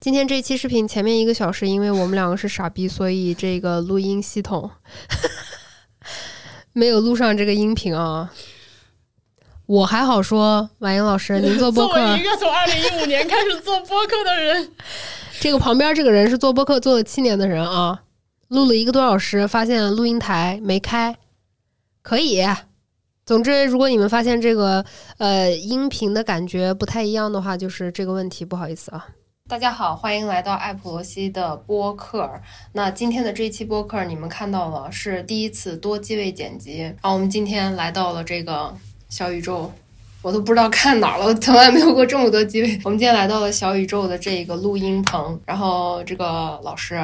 今天这期视频前面一个小时，因为我们两个是傻逼，所以这个录音系统 没有录上这个音频啊。我还好说，婉莹老师，您做播客，作为一个从二零一五年开始做播客的人，这个旁边这个人是做播客做了七年的人啊，录了一个多小时，发现录音台没开，可以。总之，如果你们发现这个呃音频的感觉不太一样的话，就是这个问题，不好意思啊。大家好，欢迎来到艾普罗西的播客。那今天的这一期播客，你们看到了是第一次多机位剪辑。然后我们今天来到了这个小宇宙，我都不知道看哪儿了，从来没有过这么多机位。我们今天来到了小宇宙的这个录音棚，然后这个老师，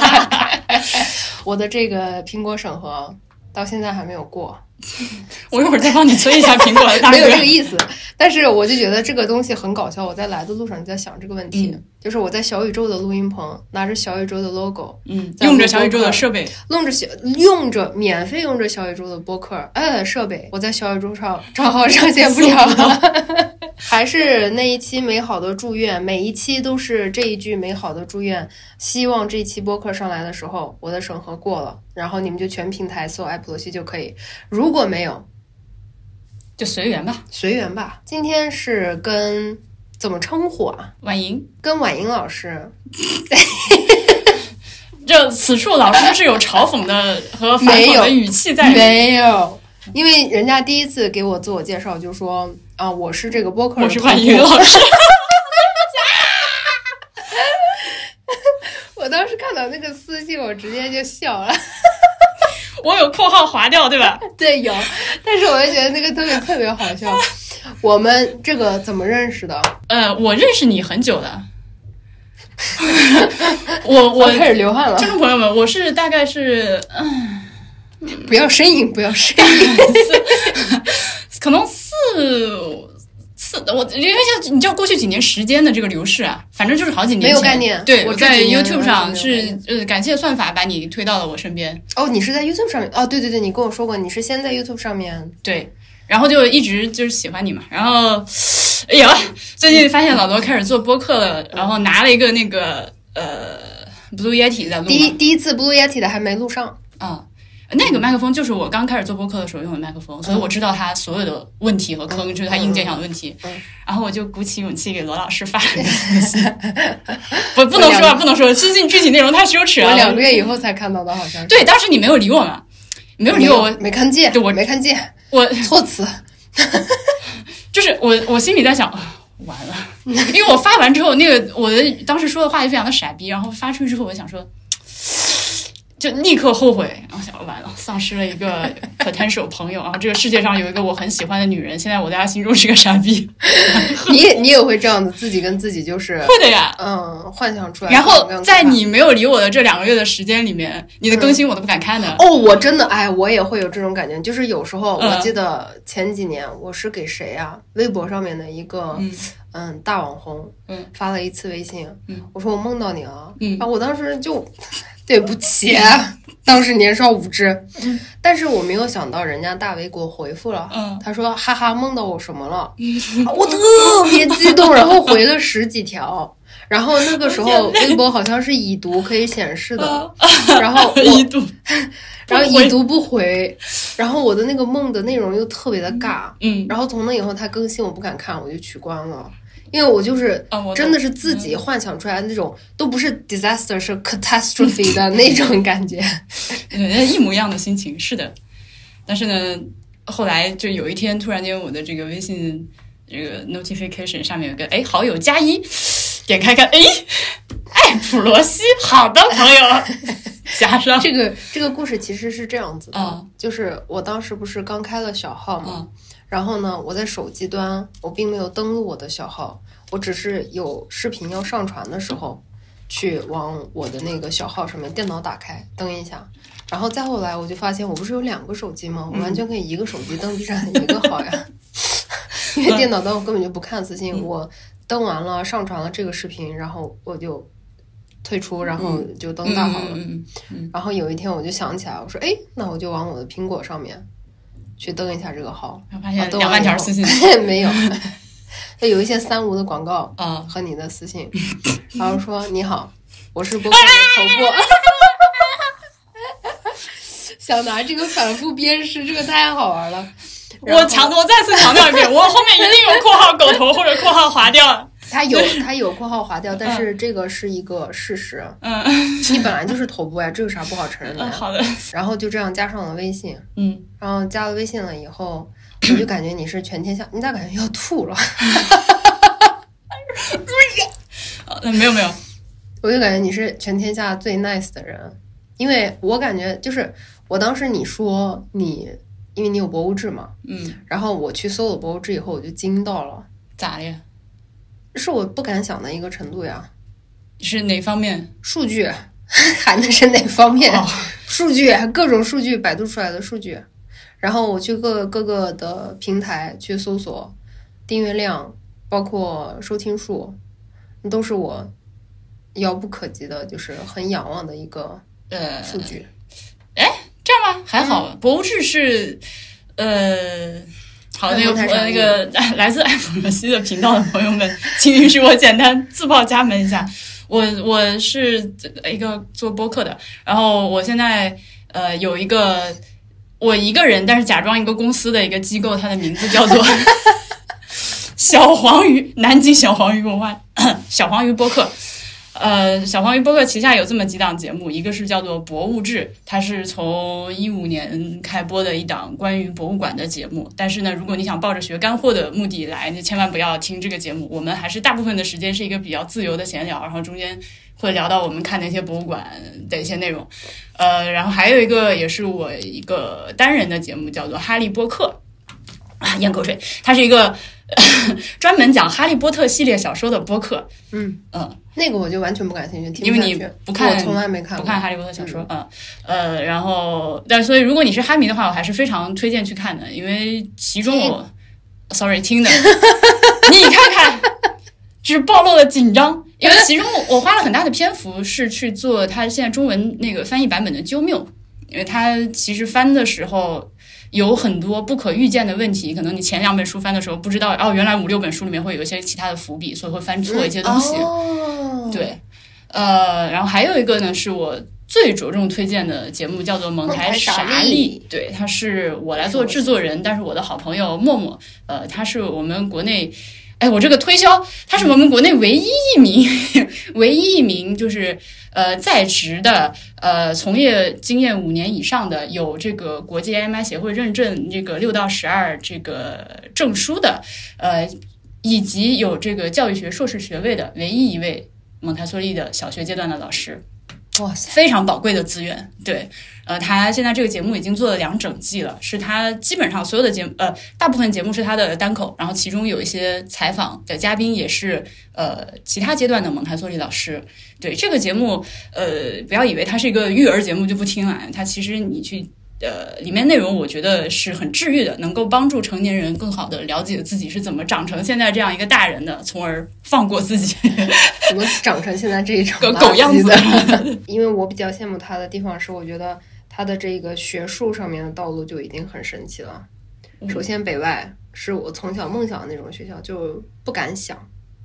我的这个苹果审核到现在还没有过。我一会儿再帮你催一下苹果，没有这个意思。但是我就觉得这个东西很搞笑。我在来的路上就在想这个问题，就是我在小宇宙的录音棚，拿着小宇宙的 logo，嗯，用着小宇宙的设备，用着小用着免费用着小宇宙的播客，哎，设备，我在小宇宙上账号上 线不了。还是那一期美好的祝愿，每一期都是这一句美好的祝愿。希望这期播客上来的时候，我的审核过了，然后你们就全平台搜艾普罗西就可以。如果没有，就随缘吧，随缘吧。今天是跟怎么称呼啊？婉莹，跟婉莹老师。这此处老师是有嘲讽的和反讽的语气在，没有，因为人家第一次给我自我介绍就说。啊，我是这个播客，我是婉莹老师。我当时看到那个私信，我直接就笑了。我有括号划掉，对吧？对，有。但是我就觉得那个特别特别好笑。我们这个怎么认识的？呃，我认识你很久了。我我 开始流汗了。听众朋友们，我是大概是嗯，不要呻吟，不要呻吟，可能。四四，我因为像你知道过去几年时间的这个流逝啊，反正就是好几年。没有概念。对，我在 YouTube 上是呃，感谢算法把你推到了我身边。哦，你是在 YouTube 上面？哦，对对对，你跟我说过，你是先在 YouTube 上面。对，然后就一直就是喜欢你嘛。然后，哎呀，最近发现老罗开始做播客了，然后拿了一个那个呃 Blue Yeti 在录。第一第一次 Blue Yeti 的还没录上。啊。那个麦克风就是我刚开始做播客的时候用的麦克风，所以我知道它所有的问题和坑，就是它硬件上的问题。然后我就鼓起勇气给罗老师发了个私信，不不能说啊，不能说，私信具体内容太羞耻了。我两个月以后才看到的，好像是。对，当时你没有理我嘛？没有理我，没看见。对，我没看见。我措辞，就是我我心里在想，完了，因为我发完之后，那个我的当时说的话就非常的傻逼，然后发出去之后，我想说。就立刻后悔，然后想完了，丧失了一个 potential 朋友啊！这个世界上有一个我很喜欢的女人，现在我在她心中是个傻逼。你也你也会这样子，自己跟自己就是会的呀，嗯，幻想出来。然后在你没有理我的这两个月的时间里面，你的更新我都不敢看的。哦，我真的哎，我也会有这种感觉，就是有时候我记得前几年我是给谁啊？微博上面的一个嗯大网红嗯发了一次微信，嗯，我说我梦到你了，嗯，啊，我当时就。对不起，当时年少无知，但是我没有想到人家大 V 给我回复了，他说哈哈梦到我什么了，我特别激动，然后回了十几条，然后那个时候微博好像是已读可以显示的，然后 已读，然后已读不回，然后我的那个梦的内容又特别的尬，嗯，然后从那以后他更新我不敢看，我就取关了。因为我就是真的是自己幻想出来的那种，都不是 disaster，是 catastrophe 的那种感觉，一模一样的心情，是的。但是呢，后来就有一天，突然间我的这个微信这个 notification 上面有个哎好友加一，点开看，哎，艾普罗西，好的朋友，加上。这个这个故事其实是这样子的，就是我当时不是刚开了小号嘛。然后呢，我在手机端，我并没有登录我的小号，我只是有视频要上传的时候，去往我的那个小号上面电脑打开登一下，然后再后来我就发现，我不是有两个手机吗？我完全可以一个手机登 B 站一个号呀，因为电脑端我根本就不看私信，我登完了上传了这个视频，然后我就退出，然后就登大号了。然后有一天我就想起来，我说，哎，那我就往我的苹果上面。去登一下这个号，发现两万条私信 没有，就有一些三无的广告啊和你的私信，然后说你好，我是播客的头部。想拿这个反复鞭尸，这个太好玩了。我强，我再次强调一遍，我后面一定有括号狗头或者括号划掉。它有它有括号划掉，但是这个是一个事实。嗯，你本来就是头部呀，这有啥不好承认的呀？好的。然后就这样加上了微信，嗯，然后加了微信了以后，我就感觉你是全天下，你咋感觉要吐了？呃，没有没有，我就感觉你是全天下最 nice 的人，因为我感觉就是我当时你说你，因为你有博物志嘛，嗯，然后我去搜了博物志以后，我就惊到了，咋的？是我不敢想的一个程度呀。是哪方面？数据还能是哪方面？哦数据各种数据，百度出来的数据，然后我去各各个的平台去搜索订阅量，包括收听数，都是我遥不可及的，就是很仰望的一个呃，数据。哎这样吗？还好，博物志是呃。好，那个太那个来自艾弗罗西的频道的朋友们，请允许我简单自报家门一下。我我是一个做播客的，然后我现在呃有一个我一个人，但是假装一个公司的一个机构，它的名字叫做 小黄鱼南京小黄鱼文化 小黄鱼播客。呃，小黄鱼播客旗下有这么几档节目，一个是叫做《博物志》，它是从一五年开播的一档关于博物馆的节目。但是呢，如果你想抱着学干货的目的来，你千万不要听这个节目。我们还是大部分的时间是一个比较自由的闲聊，然后中间会聊到我们看那些博物馆的一些内容。呃，然后还有一个也是我一个单人的节目，叫做《哈利波特》啊，咽口水，它是一个 专门讲《哈利波特》系列小说的播客。嗯嗯。那个我就完全不感兴趣，听因为你不看，我从来没看，不看哈利波特小说，嗯，呃，然后，但所以如果你是哈迷的话，我还是非常推荐去看的，因为其中我，sorry，听的，你看看，只暴露了紧张，因为其中我花了很大的篇幅是去做他现在中文那个翻译版本的纠谬，因为他其实翻的时候。有很多不可预见的问题，可能你前两本书翻的时候不知道，哦，原来五六本书里面会有一些其他的伏笔，所以会翻错一些东西。哦、对，呃，然后还有一个呢，是我最着重推荐的节目，叫做《蒙台傻利》。对，他是我来做制作人，但是我的好朋友默默，呃，他是我们国内。哎，我这个推销，他是我们国内唯一一名，唯一一名就是呃在职的呃从业经验五年以上的，有这个国际 AMI 协会认证这个六到十二这个证书的，呃，以及有这个教育学硕士学位的唯一一位蒙台梭利的小学阶段的老师。哇塞，非常宝贵的资源。对，呃，他现在这个节目已经做了两整季了，是他基本上所有的节目，呃，大部分节目是他的单口，然后其中有一些采访的嘉宾也是呃其他阶段的蒙台梭利老师。对这个节目，呃，不要以为它是一个育儿节目就不听了，它其实你去。呃，里面内容我觉得是很治愈的，能够帮助成年人更好的了解自己是怎么长成现在这样一个大人的，从而放过自己，怎么长成现在这一种 狗狗样子的。因为我比较羡慕他的地方是，我觉得他的这个学术上面的道路就已经很神奇了。首先，北外是我从小梦想的那种学校，就不敢想，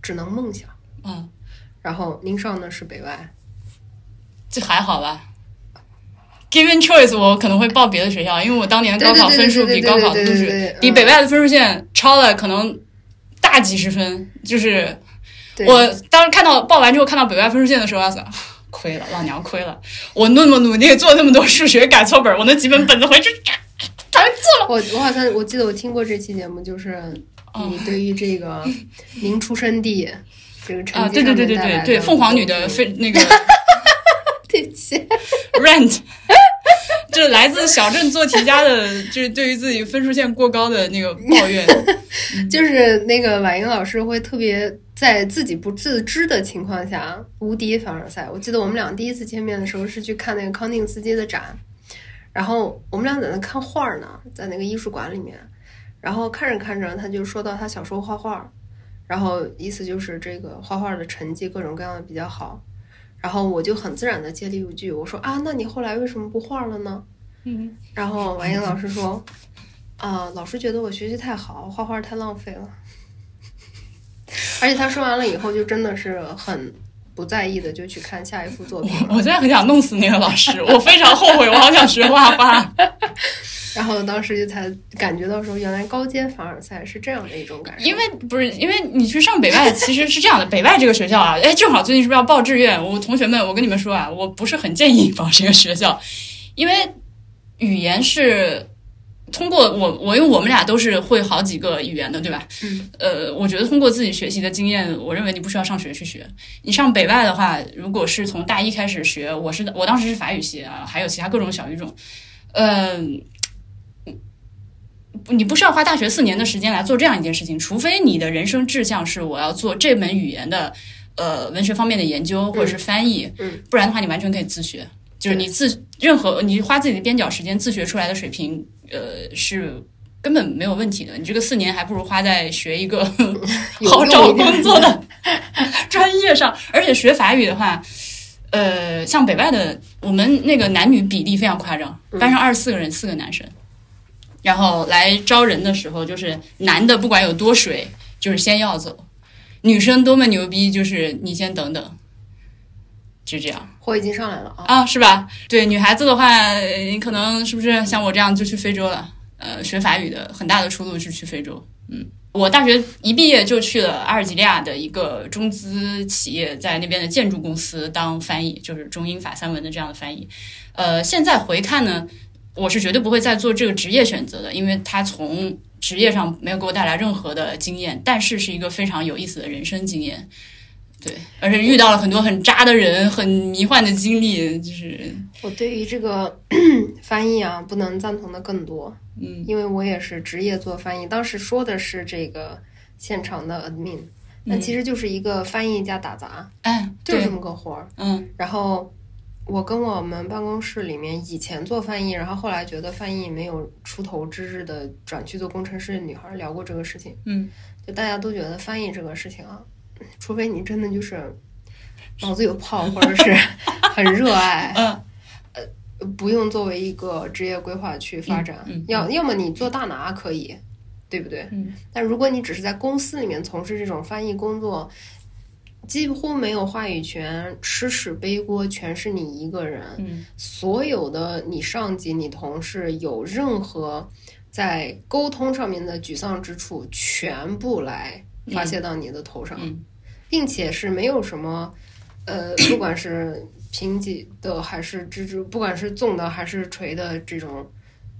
只能梦想。嗯，然后您上的是北外，这还好吧？Given choice，我可能会报别的学校，因为我当年高考分数比高考就是比北外的分数线超了可能大几十分。就是我当时看到报完之后看到北外分数线的时候，我想亏了，老娘亏了！我那么努力做那么多数学改错本，我那几本本子回去全做了。我我好像我记得我听过这期节目，就是你对于这个您出生地这个成绩啊，对对对对对对，凤凰女的非那个。对不起，rent，这来自小镇做题家的，就是对于自己分数线过高的那个抱怨。就是那个婉莹老师会特别在自己不自知的情况下无敌凡尔赛。我记得我们俩第一次见面的时候是去看那个康定斯基的展，然后我们俩在那看画呢，在那个艺术馆里面，然后看着看着他就说到他小时候画画，然后意思就是这个画画的成绩各种各样的比较好。然后我就很自然的接了一句，我说啊，那你后来为什么不画了呢？嗯，然后王英老师说，啊，老师觉得我学习太好，画画太浪费了。而且他说完了以后，就真的是很不在意的，就去看下一幅作品。我现在很想弄死那个老师，我非常后悔，我好想学画画。然后当时就才感觉到说，原来高阶凡尔赛是这样的一种感受。因为不是因为你去上北外，其实是这样的。北外这个学校啊，哎，正好最近是不是要报志愿？我同学们，我跟你们说啊，我不是很建议报这个学校，因为语言是通过我我因为我们俩都是会好几个语言的，对吧？嗯。呃，我觉得通过自己学习的经验，我认为你不需要上学去学。你上北外的话，如果是从大一开始学，我是我当时是法语系啊，还有其他各种小语种，嗯。你不需要花大学四年的时间来做这样一件事情，除非你的人生志向是我要做这门语言的，呃，文学方面的研究或者是翻译，嗯，不然的话你完全可以自学，就是你自任何你花自己的边角时间自学出来的水平，呃，是根本没有问题的。你这个四年还不如花在学一个 好找工作的 专业上，而且学法语的话，呃，像北外的，我们那个男女比例非常夸张，班上二十四个人，四个男生。然后来招人的时候，就是男的不管有多水，就是先要走；女生多么牛逼，就是你先等等，就这样。火已经上来了啊！啊，是吧？对，女孩子的话，你可能是不是像我这样就去非洲了？呃，学法语的很大的出路是去非洲。嗯，我大学一毕业就去了阿尔及利亚的一个中资企业，在那边的建筑公司当翻译，就是中英法三文的这样的翻译。呃，现在回看呢。我是绝对不会再做这个职业选择的，因为它从职业上没有给我带来任何的经验，但是是一个非常有意思的人生经验。对，而且遇到了很多很渣的人，很迷幻的经历。就是我对于这个 翻译啊，不能赞同的更多。嗯，因为我也是职业做翻译，当时说的是这个现场的 admin，那其实就是一个翻译加打杂，哎，就这么个活儿。嗯，然后。我跟我们办公室里面以前做翻译，然后后来觉得翻译没有出头之日的转去做工程师的女孩聊过这个事情。嗯，就大家都觉得翻译这个事情啊，除非你真的就是脑子有泡，或者是 很热爱，嗯，呃，不用作为一个职业规划去发展。要要么你做大拿可以，对不对？嗯。但如果你只是在公司里面从事这种翻译工作，几乎没有话语权，吃屎背锅全是你一个人。嗯，所有的你上级、你同事有任何在沟通上面的沮丧之处，全部来发泄到你的头上，并且是没有什么，呃，不管是平级的还是直直，不管是纵的还是垂的这种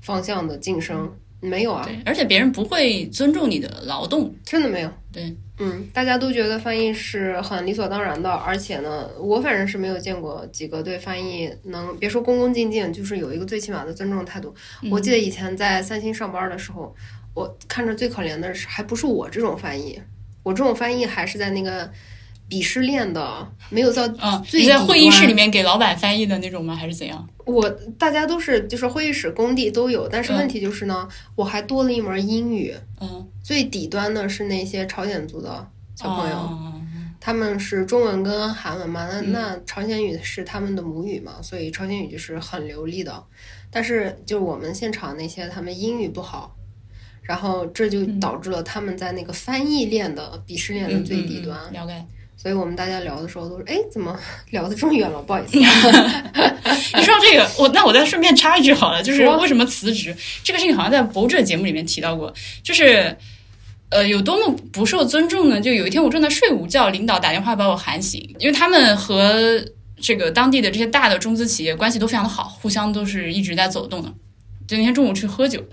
方向的晋升，没有啊。对，而且别人不会尊重你的劳动，真的没有。对。嗯，大家都觉得翻译是很理所当然的，而且呢，我反正是没有见过几个对翻译能别说恭恭敬敬，就是有一个最起码的尊重态度。我记得以前在三星上班的时候，我看着最可怜的是，还不是我这种翻译，我这种翻译还是在那个。鄙视链的没有到最你在会议室里面给老板翻译的那种吗？还是怎样？我大家都是就是会议室工地都有，但是问题就是呢，我还多了一门英语。嗯，最底端的是那些朝鲜族的小朋友，他们是中文跟韩文嘛，那那朝鲜语是他们的母语嘛，所以朝鲜语就是很流利的。但是就是我们现场那些他们英语不好，然后这就导致了他们在那个翻译链的鄙视链的最底端。了解。所以我们大家聊的时候都是，哎，怎么聊的这么远了？不好意思。你说到这个，我那我再顺便插一句好了，就是为什么辞职这个事情，好像在博这节目里面提到过，就是呃有多么不受尊重呢？就有一天我正在睡午觉，领导打电话把我喊醒，因为他们和这个当地的这些大的中资企业关系都非常的好，互相都是一直在走动的。就那天中午去喝酒，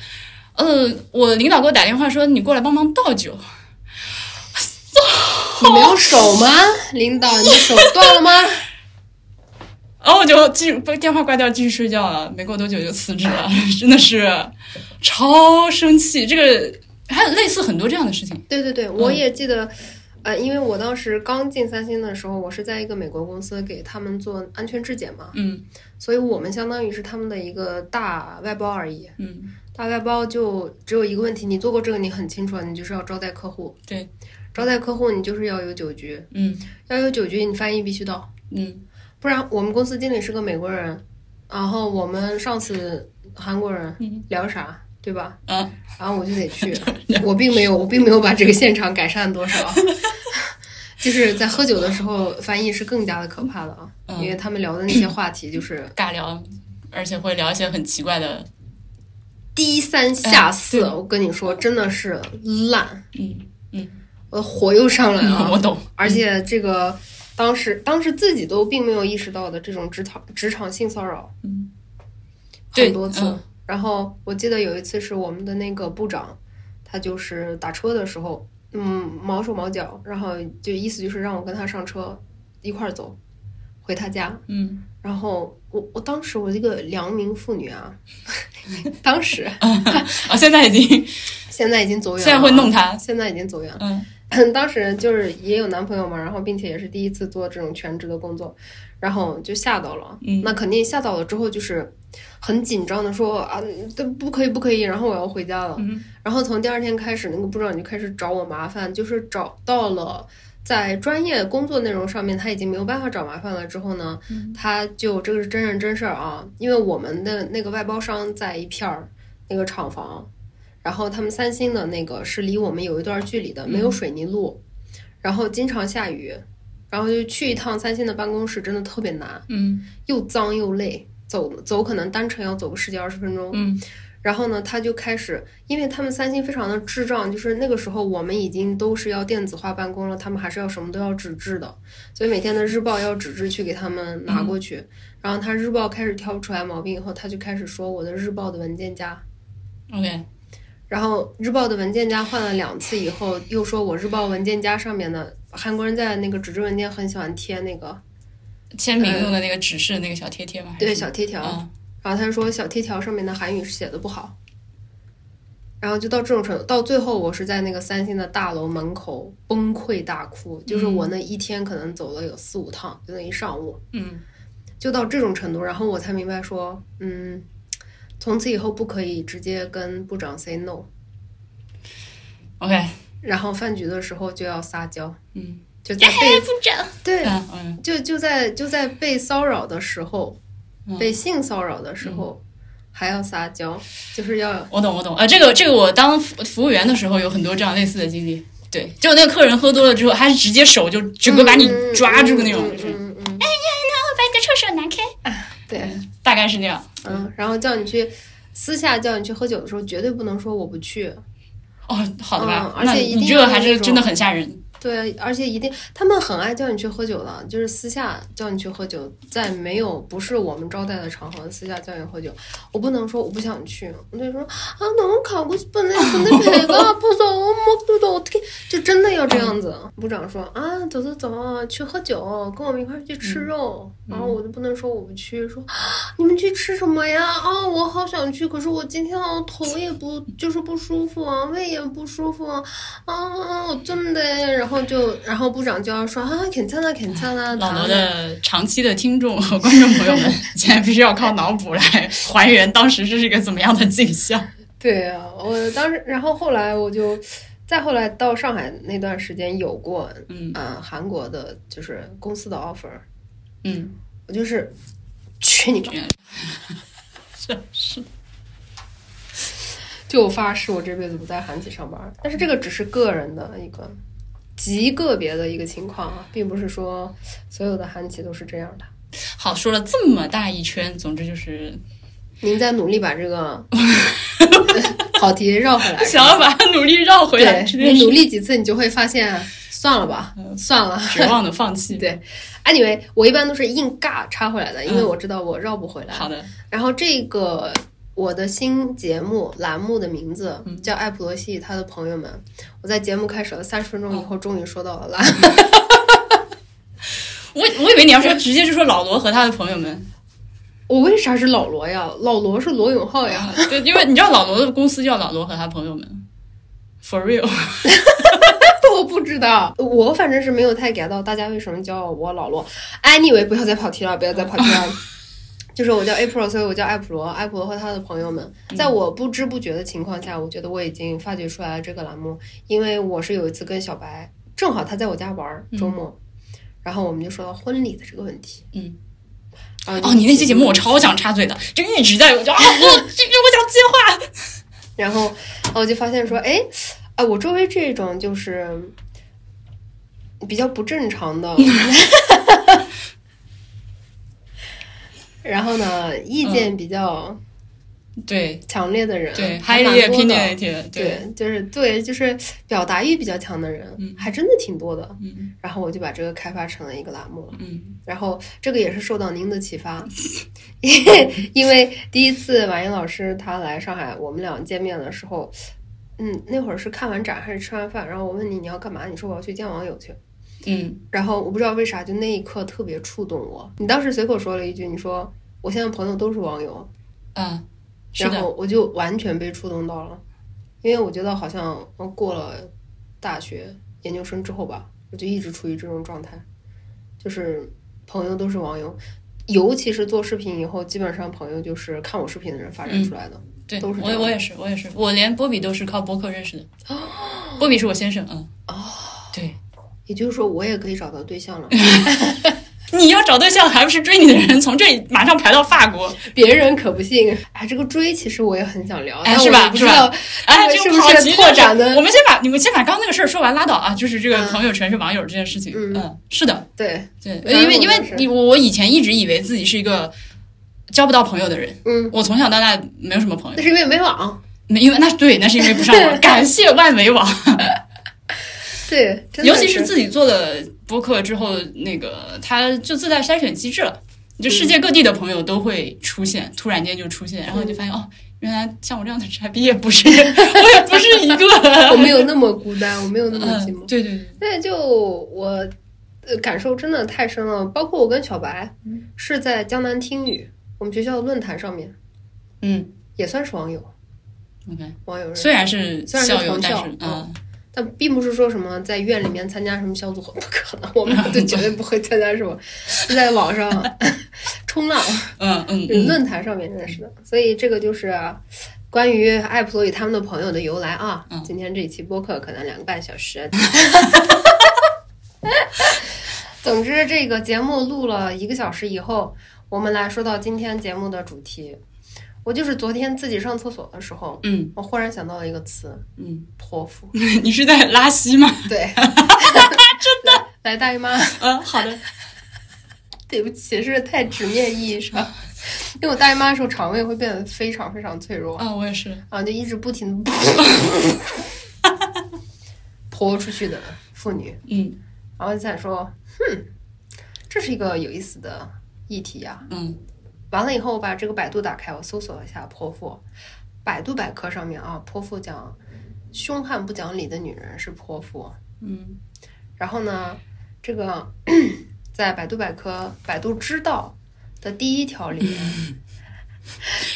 呃，我领导给我打电话说，你过来帮忙倒酒。你没有手吗，领导？你的手断了吗？然后我就继续把电话挂掉，继续睡觉了。没过多久就辞职了，真的是超生气。这个还有类似很多这样的事情。对对对，我也记得。呃，因为我当时刚进三星的时候，我是在一个美国公司给他们做安全质检嘛。嗯。所以我们相当于是他们的一个大外包而已。嗯。大外包就只有一个问题，你做过这个，你很清楚，你就是要招待客户。对。招待客户，你就是要有酒局，嗯，要有酒局，你翻译必须到，嗯，不然我们公司经理是个美国人，然后我们上次韩国人聊啥，对吧？嗯，然后我就得去，我并没有，我并没有把这个现场改善多少，就是在喝酒的时候，翻译是更加的可怕的啊，因为他们聊的那些话题就是尬聊，而且会聊一些很奇怪的低三下四。我跟你说，真的是烂。嗯嗯，我火又上来了。我懂。而且这个当时当时自己都并没有意识到的这种职场职场性骚扰，嗯，很多次。然后我记得有一次是我们的那个部长，他就是打车的时候。嗯，毛手毛脚，然后就意思就是让我跟他上车一块儿走回他家。嗯，然后我我当时我这个良民妇女啊，当时啊，现在已经 现在已经走远了，现在会弄他，现在已经走远了。嗯，当时就是也有男朋友嘛，然后并且也是第一次做这种全职的工作，然后就吓到了。嗯，那肯定吓到了之后就是。很紧张的说啊，都不可以，不可以，然后我要回家了。然后从第二天开始，那个部长就开始找我麻烦，就是找到了在专业工作内容上面他已经没有办法找麻烦了。之后呢，他就这个是真人真事儿啊，因为我们的那个外包商在一片儿那个厂房，然后他们三星的那个是离我们有一段距离的，没有水泥路，然后经常下雨，然后就去一趟三星的办公室真的特别难，嗯，又脏又累。走走，可能单程要走个十几二十分钟。嗯，然后呢，他就开始，因为他们三星非常的智障，就是那个时候我们已经都是要电子化办公了，他们还是要什么都要纸质的，所以每天的日报要纸质去给他们拿过去。然后他日报开始挑不出来毛病以后，他就开始说我的日报的文件夹。OK，然后日报的文件夹换了两次以后，又说我日报文件夹上面的韩国人在那个纸质文件很喜欢贴那个。签名用的那个指示那个小贴贴吗？对，小贴条。然后他说小贴条上面的韩语是写的不好，然后就到这种程度。到最后，我是在那个三星的大楼门口崩溃大哭，就是我那一天可能走了有四五趟，就那一上午。嗯，就到这种程度，然后我才明白说，嗯，从此以后不可以直接跟部长 say no。OK。然后饭局的时候就要撒娇。嗯。就在被 部长对，就就在就在被骚扰的时候，被性骚扰的时候，还要撒娇，就是要我懂我懂。啊，这个这个我当服务员的时候有很多这样类似的经历，对，就那个客人喝多了之后，他是直接手就整个把你抓住的那种，嗯嗯嗯，哎呀，那我把你的臭手拿开，啊，对，大概是那样，嗯，然后叫你去私下叫你去喝酒的时候，绝对不能说我不去，哦，好的吧，而且你这个还是真的很吓人。对，而且一定，他们很爱叫你去喝酒的，就是私下叫你去喝酒，在没有不是我们招待的场合，私下叫你喝酒。我不能说我不想去，我就说啊，那我考过去本来本来别个不走，我不走，要这样子。部长说啊，走走走，去喝酒，跟我们一块去吃肉。然后我就不能说我不去，说你们去吃什么呀？啊，我好想去，可是我今天头也不就是不舒服，胃也不舒服，啊，我真的。然后就，然后部长就要说啊，괜찮 아， 괜찮 아。 老罗的长期的听众和观众朋友们，现在必须要靠脑补来还原当时这是一个怎么样的景象。对啊，我当时，然后后来我就 再后来到上海那段时间有过，嗯啊，韩国的就是公司的 offer。嗯，我就是去你妈！真是，就我发誓，我这辈子不在韩企上班。但是这个只是个人的一个极个别的一个情况啊，并不是说所有的韩企都是这样的。好，说了这么大一圈，总之就是您在努力把这个 跑题绕回来，想要把它努力绕回来。你努力几次，你就会发现。算了吧，算了，绝望的放弃。对，anyway，我一般都是硬尬插回来的，因为我知道我绕不回来。好的。然后这个我的新节目栏目的名字叫艾普罗西他的朋友们。我在节目开始了三十分钟以后，终于说到了啦。我我以为你要说直接就说老罗和他的朋友们。我为啥是老罗呀？老罗是罗永浩呀。对，因为你知道老罗的公司叫老罗和他朋友们。For real。我不知道，我反正是没有太 get 到大家为什么叫我老罗。Anyway，不要再跑题了，不要再跑题了。就是我叫 April，所以我叫艾普罗。艾普罗和他的朋友们，在我不知不觉的情况下，我觉得我已经发掘出来了这个栏目。因为我是有一次跟小白，正好他在我家玩周末，然后我们就说到婚礼的这个问题。嗯。哦，你那期节目我超想插嘴的，就一直在我就啊，我这个我想接话。然后我就发现说，哎。哎，我周围这种就是比较不正常的。然后呢，意见比较对强烈的人，对，还有蛮多的。对，就是对，就是表达欲比较强的人，还真的挺多的。嗯，然后我就把这个开发成了一个栏目了。嗯，然后这个也是受到您的启发，因为第一次马英老师他来上海，我们俩见面的时候，嗯，那会儿是看完展还是吃完饭？然后我问你你要干嘛？你说我要去见网友去。嗯，然后我不知道为啥，就那一刻特别触动我。你当时随口说了一句，你说我现在朋友都是网友，嗯，然后我就完全被触动到了，因为我觉得好像过了大学研究生之后吧，我就一直处于这种状态，就是朋友都是网友，尤其是做视频以后，基本上朋友就是看我视频的人发展出来的，对，都是我我也是我也是，我连波比都是靠播客认识的，哦 波比是我先生，嗯，哦，对。也就是说，我也可以找到对象了。你要找对象，还不是追你的人从这里马上排到法国？别人可不信。哎，这个追其实我也很想聊，哎，是吧？是吧？哎，是不是拓展的？我们先把你们先把刚刚那个事儿说完，拉倒啊！就是这个朋友全是网友这件事情。嗯，是的，对对，因为因为你我以前一直以为自己是一个交不到朋友的人。嗯，我从小到大没有什么朋友。那是因为没网。没，因为那对，那是因为不上网。感谢万维网。对，尤其是自己做了播客之后，那个它就自带筛选机制了，就世界各地的朋友都会出现，突然间就出现，然后你就发现哦，原来像我这样的傻逼也不是，我也不是一个，我没有那么孤单，我没有那么寂寞。对 对对，那就我感受真的太深了，包括我跟小白是在江南听雨，我们学校的论坛上面，嗯，也算是网友。OK，网友虽然是校友，但是嗯。但并不是说什么在院里面参加什么小组不 可能，我们就绝对不会参加什么，在网上冲浪，嗯嗯，论坛上面认识的。所以这个就是关于艾普罗与他们的朋友的由来啊。今天这一期播客可能两个半小时。总之，这个节目录了一个小时以后，我们来说到今天节目的主题。我就是昨天自己上厕所的时候，嗯，我忽然想到了一个词，嗯，泼妇。你是在拉稀吗？对，真的。来，大姨妈。嗯，好的。对不起，是太直面意义上，因为我大姨妈的时候肠胃会变得非常非常脆弱。啊，我也是。啊，就一直不停的泼出去的妇女。嗯，然后再说，哼，这是一个有意思的议题呀。嗯。完了以后，我把这个百度打开，我搜索了一下泼妇。百度百科上面啊，泼妇讲凶悍不讲理的女人是泼妇。嗯，然后呢，这个 在百度百科、百度知道的第一条里面，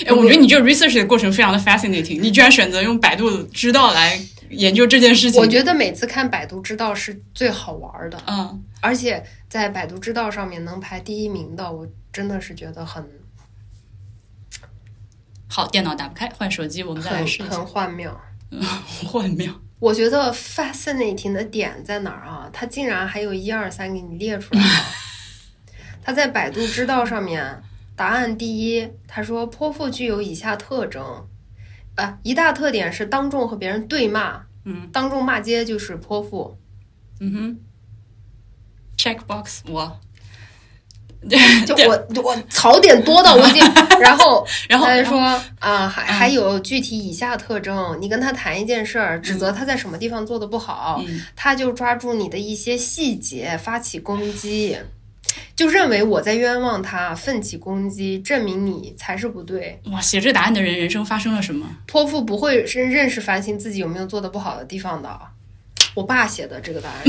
哎，我觉得你这个 research 的过程非常的 fascinating。你居然选择用百度知道来研究这件事情，我觉得每次看百度知道是最好玩的。嗯，而且在百度知道上面能排第一名的，我真的是觉得很。好，电脑打不开，换手机，我们再来试一下。很幻妙，幻妙。我觉得 fascinating 的点在哪儿啊？它竟然还有一二三给你列出来了。他在百度知道上面，答案第一，他说泼妇具有以下特征，啊，一大特点是当众和别人对骂，嗯，当众骂街就是泼妇。嗯哼，check box 我。就我我槽点多到我已经，然后 然后他说啊，还还有具体以下特征，你跟他谈一件事儿，指责他在什么地方做的不好，他就抓住你的一些细节发起攻击，就认为我在冤枉他，奋起攻击，证明你才是不对。哇，写这答案的人人生发生了什么？泼妇不会是认识反省自己有没有做的不好的地方的。我爸写的这个答案。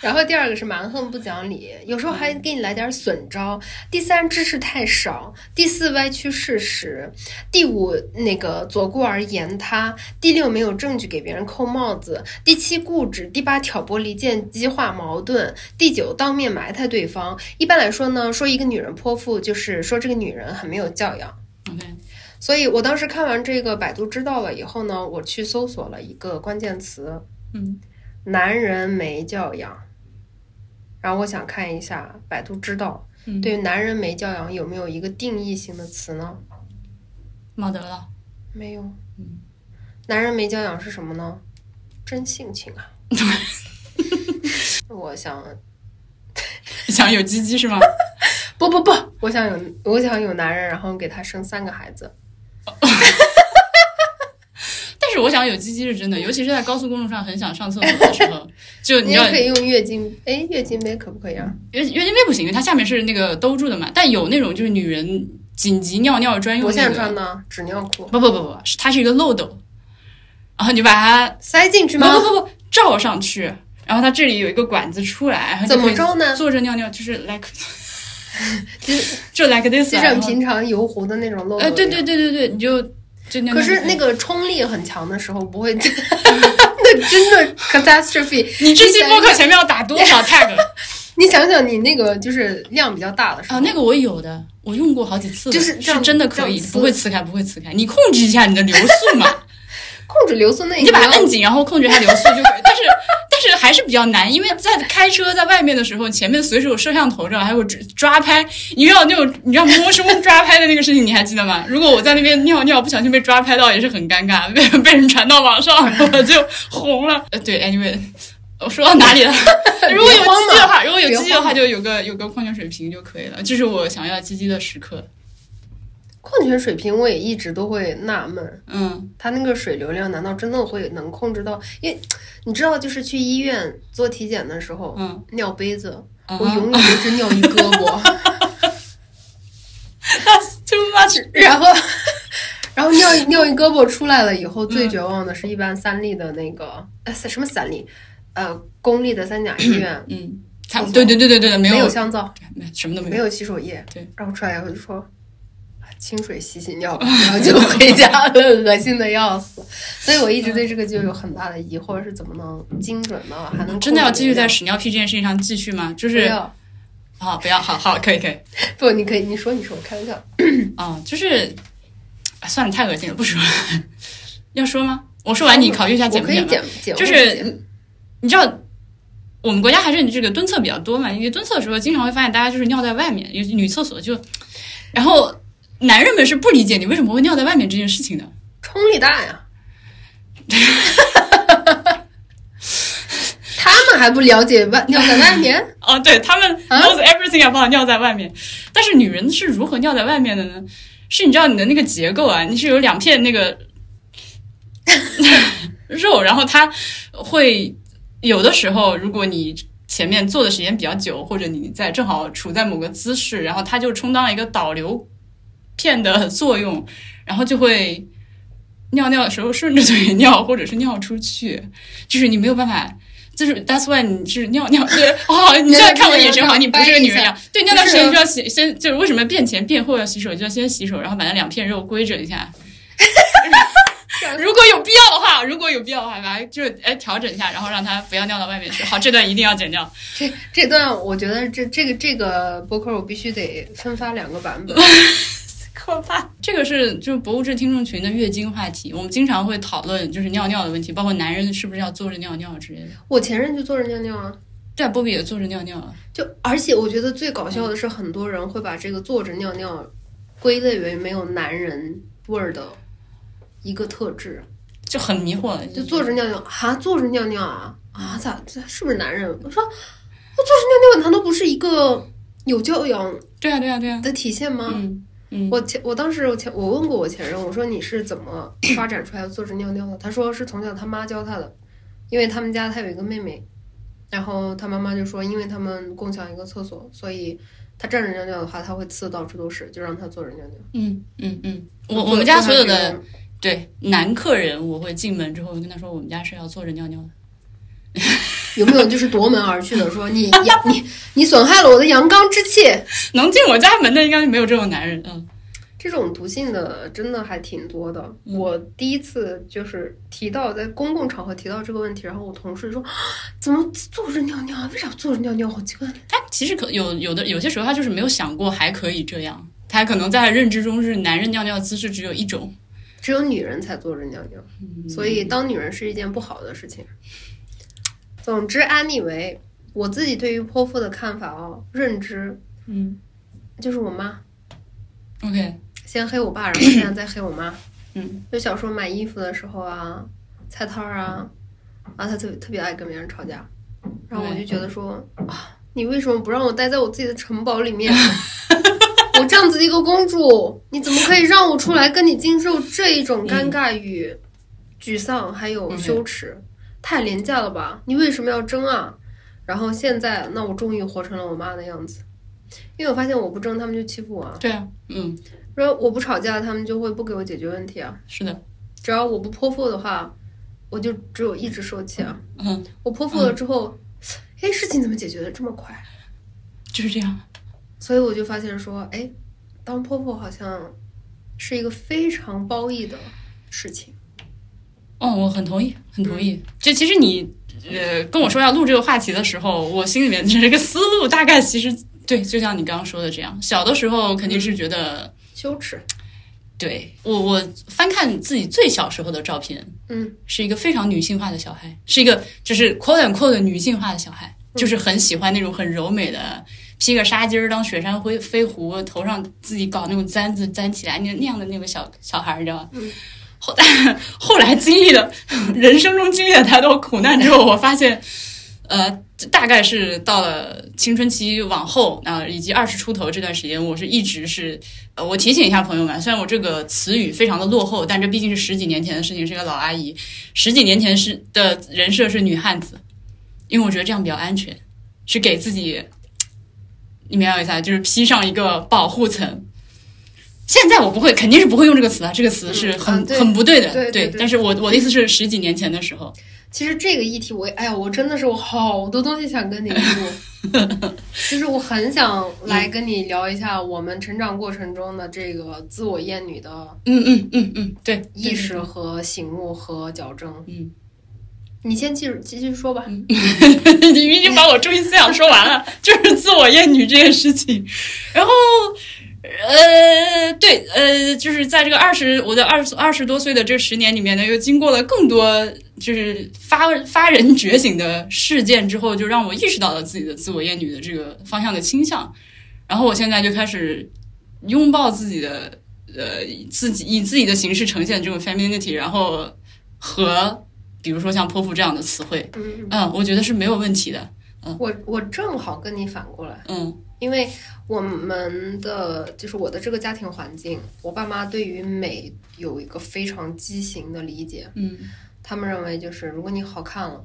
然后第二个是蛮横不讲理，有时候还给你来点损招。第三知识太少，第四歪曲事实，第五那个左顾而言他，第六没有证据给别人扣帽子，第七固执，第八挑拨离间激化矛盾，第九当面埋汰对方。一般来说呢，说一个女人泼妇，就是说这个女人很没有教养。OK，所以我当时看完这个百度知道了以后呢，我去搜索了一个关键词，嗯，男人没教养。然后我想看一下百度知道对于男人没教养有没有一个定义性的词呢？没得了，没有。嗯，男人没教养是什么呢？真性情啊！我想 想有鸡鸡是吗？不不不，我想有我想有男人，然后给他生三个孩子。我想有鸡鸡是真的，尤其是在高速公路上很想上厕所的时候，就你也可以用月经，哎，月经杯可不可以啊？月月经杯不行，因为它下面是那个兜住的嘛。但有那种就是女人紧急尿尿专用。我现在穿的纸尿裤。不不不不，是它是一个漏斗，然后你把它塞进去吗？不不不，罩上去，然后它这里有一个管子出来，怎么着呢？坐着尿尿就是 like，就 就 like this，就像平常油壶的那种漏斗。哎，对对对对对，你就。可是那个冲力很强的时候不会，那真的 catastrophe。你这期播客前面要打多少 tag？你想想，你那个就是量比较大的时候啊，那个我有的，我用过好几次，就是是真的可以，不会呲开，不会呲开。你控制一下你的流速嘛，控制流速那你就把它摁紧，然后控制它流速就可以。但是。但是还是比较难，因为在开车在外面的时候，前面随时有摄像头这样，还有抓拍，你要那种你要摸胸抓拍的那个事情，你还记得吗？如果我在那边尿尿，不小心被抓拍到，也是很尴尬，被被人传到网上，我就红了。呃，对，anyway，我说到哪里了？如果有鸡鸡的话，如果有鸡鸡的话，就有个有个矿泉水瓶就可以了，这是我想要鸡鸡的时刻。矿泉水瓶我也一直都会纳闷，嗯，它那个水流量难道真的会能控制到？因为你知道，就是去医院做体检的时候，嗯，尿杯子，我永远都是尿一胳膊，too much。然后，然后尿尿一胳膊出来了以后，最绝望的是一般三立的那个，呃，什么三立，呃，公立的三甲医院，嗯，对对对对对，没有香皂，什么都没有，没有洗手液，对，然后出来以后就说。清水洗洗尿，然后就回家了，恶心的要死。所以我一直对这个就有很大的疑惑，是怎么能精准的，还能真的要继续在屎尿屁这件事情上继续吗？就是啊，不要，好好，可以，可以。不，你可以，你说，你说，开玩笑。啊，就是算了，太恶心了，不说。要说吗？我说完，你考虑一下减不减吧。就是你知道，我们国家还是这个蹲厕比较多嘛？因为蹲厕的时候，经常会发现大家就是尿在外面，尤其女厕所就，然后。男人们是不理解你为什么会尿在外面这件事情的，冲力大呀，他们还不了解外尿在外面 哦，对他们 knows everything about 尿在外面，但是女人是如何尿在外面的呢？是你知道你的那个结构啊，你是有两片那个 肉，然后它会有的时候，如果你前面坐的时间比较久，或者你在正好处在某个姿势，然后它就充当了一个导流。片的作用，然后就会尿尿的时候顺着嘴尿，或者是尿出去，就是你没有办法，就是 that's why 你是尿尿对 哦，你现在看我眼神好像你不是个女人一样，对，尿尿之前就要洗，先就是为什么便前便后要洗手，就要先洗手，然后把那两片肉规整一下。如果有必要的话，如果有必要的话，把它就哎调整一下，然后让它不要尿到外面去。好，这段一定要剪掉。这这段我觉得这这个这个博客我必须得分发两个版本。可怕！这个是就是博物志听众群的月经话题，我们经常会讨论就是尿尿的问题，包括男人是不是要坐着尿尿之类的。我前任就坐着尿尿啊，对啊，波比也坐着尿尿啊。就而且我觉得最搞笑的是，很多人会把这个坐着尿尿归类为没有男人味儿的一个特质，就很迷惑。就坐着尿尿啊，坐着尿尿啊啊，咋这是不是男人？我说我坐着尿尿难道不是一个有教养？对啊对啊对啊的体现吗？嗯。我前我当时我前我问过我前任，我说你是怎么发展出来坐着尿尿的？他说是从小他妈教他的，因为他们家他有一个妹妹，然后他妈妈就说，因为他们共享一个厕所，所以他站着尿尿的话，他会呲到处都是，就让他坐着尿尿。嗯嗯嗯，我我们家所有的对男客人，我会进门之后跟他说，我们家是要坐着尿尿的。有没有就是夺门而去的，说你你你损害了我的阳刚之气？能进我家门的应该没有这种男人。嗯，这种毒性的真的还挺多的。我第一次就是提到在公共场合提到这个问题，然后我同事说：“ 怎么坐着尿尿啊？为啥坐着尿尿？好奇怪。”他其实可有有的有些时候他就是没有想过还可以这样，他可能在认知中是男人尿尿姿势只有一种，只有女人才坐着尿尿，所以当女人是一件不好的事情。总之，安妮为我自己对于泼妇的看法哦，认知，嗯，就是我妈，OK，先黑我爸，然后现在再黑我妈，嗯，就小时候买衣服的时候啊，菜摊儿啊，然后他特别特别爱跟别人吵架，然后我就觉得说啊，你为什么不让我待在我自己的城堡里面？我这样子的一个公主，你怎么可以让我出来跟你经受这一种尴尬与沮丧，还有羞耻？太廉价了吧？你为什么要争啊？然后现在，那我终于活成了我妈的样子，因为我发现我不争，他们就欺负我。对啊，嗯，说我不吵架，他们就会不给我解决问题啊。是的，只要我不泼妇的话，我就只有一直受气啊。嗯，我泼妇了之后，哎，事情怎么解决的这么快？就是这样。所以我就发现说，哎，当泼妇好像是一个非常褒义的事情。哦，我很同意，很同意。就其实你呃跟我说要录这个话题的时候，我心里面这个思路大概其实对，就像你刚刚说的这样。小的时候肯定是觉得羞耻。对我，我翻看自己最小时候的照片，嗯，是一个非常女性化的小孩，是一个就是 quote and quote 女性化的小孩，就是很喜欢那种很柔美的。披个纱巾儿当雪山灰飞狐，头上自己搞那种簪子簪起来，那那样的那个小小孩，你知道吗？后 但后来经历了人生中经历了太多苦难之后，我发现，呃，大概是到了青春期往后啊，以及二十出头这段时间，我是一直是呃，我提醒一下朋友们，虽然我这个词语非常的落后，但这毕竟是十几年前的事情，是个老阿姨，十几年前是的人设是女汉子，因为我觉得这样比较安全，是给自己。你明白我意思？就是披上一个保护层。现在我不会，肯定是不会用这个词啊，这个词是很很不对的。对对。但是我我的意思是十几年前的时候。其实这个议题，我哎呀，我真的是我好多东西想跟你录，就是我很想来跟你聊一下我们成长过程中的这个自我厌女的，嗯嗯嗯嗯，对，意识和醒悟和矫正，嗯。你先继续继续说吧。你已经把我中心思想说完了，就是自我厌女这件事情。然后，呃，对，呃，就是在这个二十我的二十二十多岁的这十年里面呢，又经过了更多就是发发人觉醒的事件之后，就让我意识到了自己的自我厌女的这个方向的倾向。然后我现在就开始拥抱自己的呃自己以自己的形式呈现这种 femininity，然后和。比如说像泼妇这样的词汇，嗯，我觉得是没有问题的。嗯，我我正好跟你反过来，嗯，因为我们的就是我的这个家庭环境，我爸妈对于美有一个非常畸形的理解，嗯，他们认为就是如果你好看了，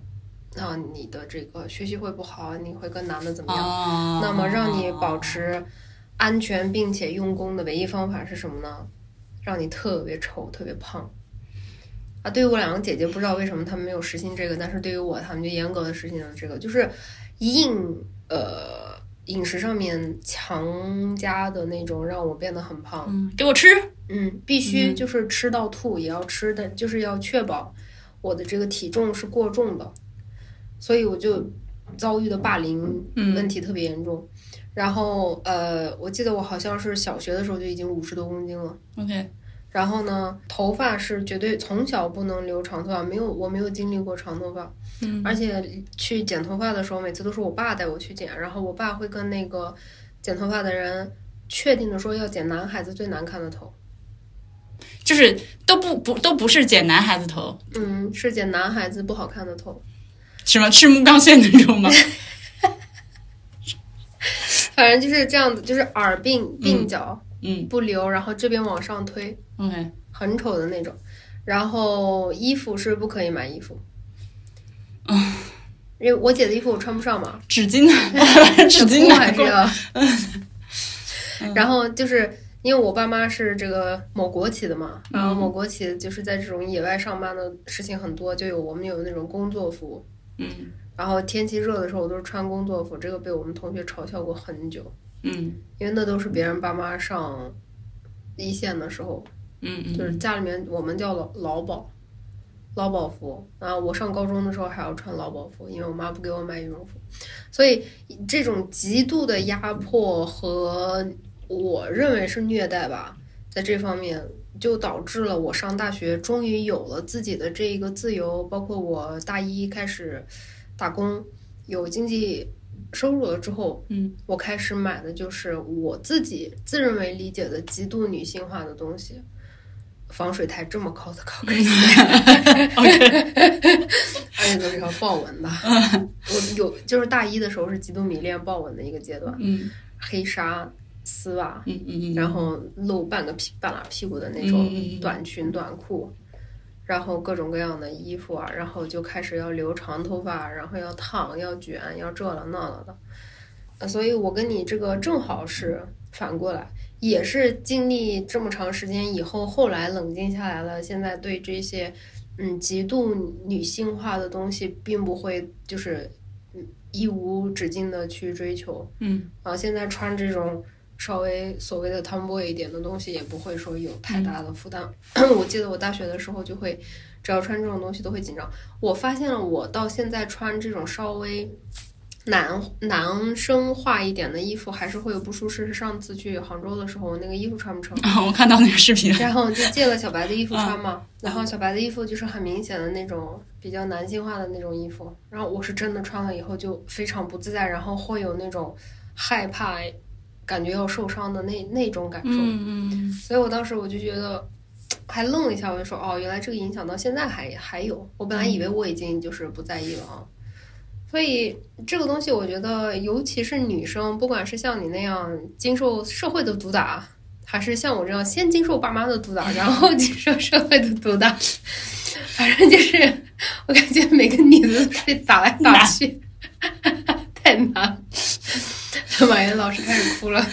那你的这个学习会不好，你会跟男的怎么样？那么让你保持安全并且用功的唯一方法是什么呢？让你特别丑，特别胖。啊，对于我两个姐姐，不知道为什么他们没有实行这个，但是对于我，他们就严格的实行了这个，就是硬呃饮食上面强加的那种，让我变得很胖。嗯，给我吃，嗯，必须就是吃到吐也要吃的，就是要确保我的这个体重是过重的，所以我就遭遇的霸凌问题特别严重。然后呃，我记得我好像是小学的时候就已经五十多公斤了。OK。然后呢，头发是绝对从小不能留长头发，没有我没有经历过长头发，嗯，而且去剪头发的时候，每次都是我爸带我去剪，然后我爸会跟那个剪头发的人确定的说要剪男孩子最难看的头，就是都不不都不是剪男孩子头，嗯，是剪男孩子不好看的头，什么赤木刚宪那种吗？反正就是这样子，就是耳鬓鬓角。嗯，不留，然后这边往上推，OK，很丑的那种。然后衣服是不可以买衣服，嗯，因为我姐的衣服我穿不上嘛。纸巾呢？纸巾还是要。然后就是因为我爸妈是这个某国企的嘛，然后某国企就是在这种野外上班的事情很多，就有我们有那种工作服，嗯，然后天气热的时候我都是穿工作服，这个被我们同学嘲笑过很久。嗯，因为那都是别人爸妈上一线的时候，嗯，嗯就是家里面我们叫劳劳保，劳保服啊。我上高中的时候还要穿劳保服，因为我妈不给我买羽绒服，所以这种极度的压迫和我认为是虐待吧，在这方面就导致了我上大学终于有了自己的这一个自由，包括我大一开始打工有经济。收入了之后，嗯，我开始买的就是我自己自认为理解的极度女性化的东西，防水台这么高的高跟鞋，而且都是要豹纹的。我有就是大一的时候是极度迷恋豹纹的一个阶段，嗯，黑纱丝袜，嗯嗯嗯，然后露半个屁半拉屁股的那种短裙短裤，然后各种各样的衣服啊，然后就开始要留长头发，然后要烫要卷要这了那了的。呃，所以我跟你这个正好是反过来。也是经历这么长时间以后，后来冷静下来了。现在对这些，嗯，极度女性化的东西，并不会就是嗯一无止境的去追求。嗯，啊，现在穿这种稍微所谓的 tomboy 一点的东西，也不会说有太大的负担。我记得我大学的时候就会，只要穿这种东西都会紧张。我发现了，我到现在穿这种稍微。男男生化一点的衣服还是会有不舒适。上次去杭州的时候，我那个衣服穿不成。我看到那个视频。然后就借了小白的衣服穿嘛。然后小白的衣服就是很明显的那种比较男性化的那种衣服。然后我是真的穿了以后就非常不自在，然后会有那种害怕，感觉要受伤的那那种感受。嗯嗯。所以我当时我就觉得还愣了一下，我就说哦，原来这个影响到现在还还有。我本来以为我已经就是不在意了啊。所以这个东西，我觉得，尤其是女生，不管是像你那样经受社会的毒打，还是像我这样先经受爸妈的毒打，然后 经受社会的毒打，反正就是我感觉每个女的都是打来打去，太难。马云老师开始哭了，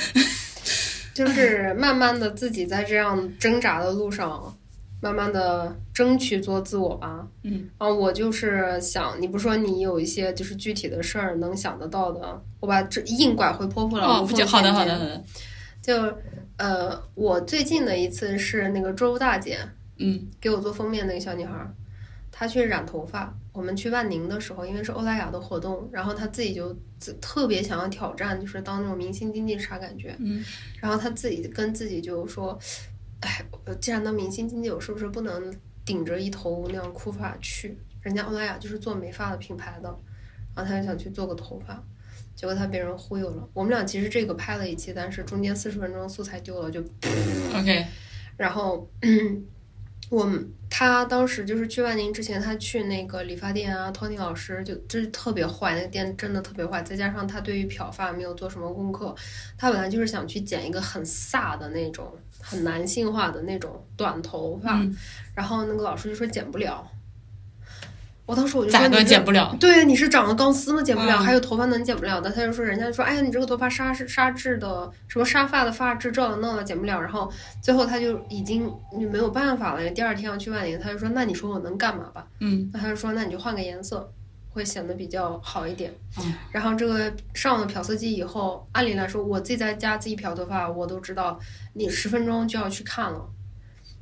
就是慢慢的自己在这样挣扎的路上。慢慢的争取做自我吧，嗯，啊，我就是想，你不说你有一些就是具体的事儿能想得到的，我把这硬拐回婆婆了，哦，好的好的好的，就呃，我最近的一次是那个周大姐，嗯，给我做封面那个小女孩，她去染头发，我们去万宁的时候，因为是欧莱雅的活动，然后他自己就特别想要挑战，就是当那种明星经济啥感觉，嗯，然后他自己跟自己就说。哎，既然当明星经济，我是不是不能顶着一头那样枯发去？人家欧莱雅就是做美发的品牌的，然后他就想去做个头发，结果他被人忽悠了。我们俩其实这个拍了一期，但是中间四十分钟素材丢了，就 OK。然后 我们他当时就是去万宁之前，他去那个理发店啊，Tony 老师就真是特别坏，那个店真的特别坏。再加上他对于漂发没有做什么功课，他本来就是想去剪一个很飒的那种。很男性化的那种短头发，然后那个老师就说剪不了。我当时我就说咋个剪不了？对，你是长了钢丝吗？剪不了。还有头发能剪不了的？他就说人家说，哎呀，你这个头发沙是沙质的，什么沙发的发质这了那的，剪不了。然后最后他就已经没有办法了。第二天要去万宁，他就说，那你说我能干嘛吧？嗯，那他就说，那你就换个颜色。会显得比较好一点，嗯，然后这个上了漂色机以后，按理来说我自己在家自己漂头发，我都知道你十分钟就要去看了。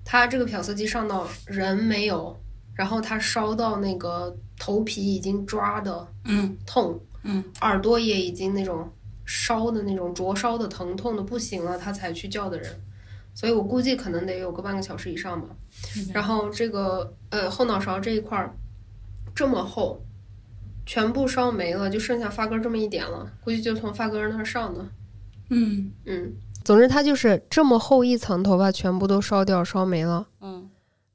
他这个漂色机上到人没有，然后他烧到那个头皮已经抓的，嗯，痛，嗯，耳朵也已经那种烧的那种灼烧的疼痛的不行了，他才去叫的人。所以我估计可能得有个半个小时以上吧。然后这个呃后脑勺这一块儿这么厚。全部烧没了，就剩下发根这么一点了，估计就从发根那儿上的。嗯嗯，总之他就是这么厚一层头发全部都烧掉烧没了。嗯，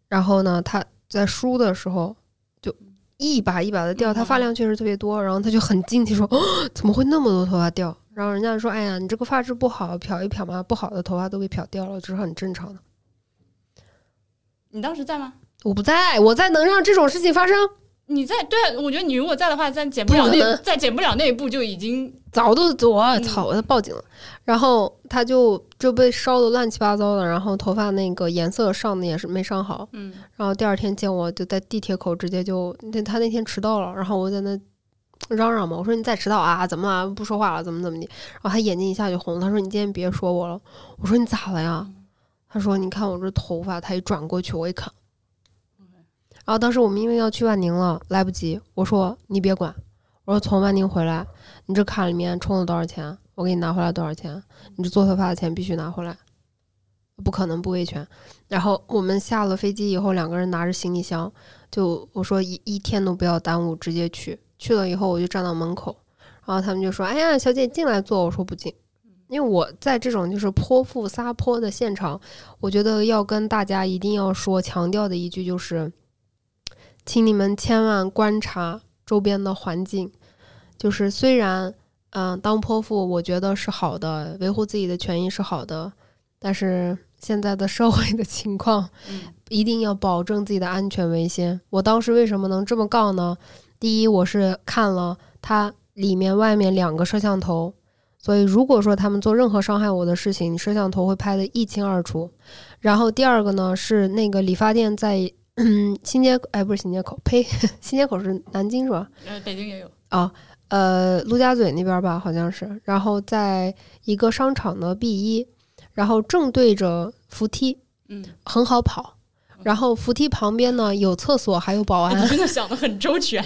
然后呢，他在梳的时候就一把一把的掉，他发量确实特别多，然后他就很惊奇说：“怎么会那么多头发掉？”然后人家说：“哎呀，你这个发质不好，漂一漂嘛，不好的头发都给漂掉了，这是很正常的。”你当时在吗？我不在，我在能让这种事情发生？你在对啊，我觉得你如果在的话，再剪不了那，再剪不了那一步就已经早都我操，我报警了。然后他就就被烧的乱七八糟的，然后头发那个颜色上的也是没上好。嗯。然后第二天见我就在地铁口直接就那他那天迟到了，然后我在那嚷嚷嘛，我说你再迟到啊，怎么了？不说话了，怎么怎么的？然后他眼睛一下就红，他说你今天别说我了。我说你咋了呀？他说你看我这头发，他一转过去我一看。然后当时我们因为要去万宁了，来不及。我说你别管，我说从万宁回来，你这卡里面充了多少钱，我给你拿回来多少钱。你这做头发的钱必须拿回来，不可能不维权。然后我们下了飞机以后，两个人拿着行李箱，就我说一一天都不要耽误，直接去。去了以后我就站到门口，然后他们就说：“哎呀，小姐进来坐。”我说不进。因为我在这种就是泼妇撒泼的现场，我觉得要跟大家一定要说强调的一句就是，请你们千万观察周边的环境。就是虽然，嗯，当泼妇我觉得是好的，维护自己的权益是好的，但是现在的社会的情况，一定要保证自己的安全为先。我当时为什么能这么告呢？第一，我是看了它里面外面两个摄像头。所以，如果说他们做任何伤害我的事情，摄像头会拍得一清二楚。然后第二个呢，是那个理发店在新街，哎，不是新街口，呸，新街口是南京是吧？呃，北京也有啊，呃，陆家嘴那边吧，好像是。然后在一个商场的 B 一，然后正对着扶梯，嗯，很好跑。然后扶梯旁边呢有厕所，还有保安。真的想得很周全。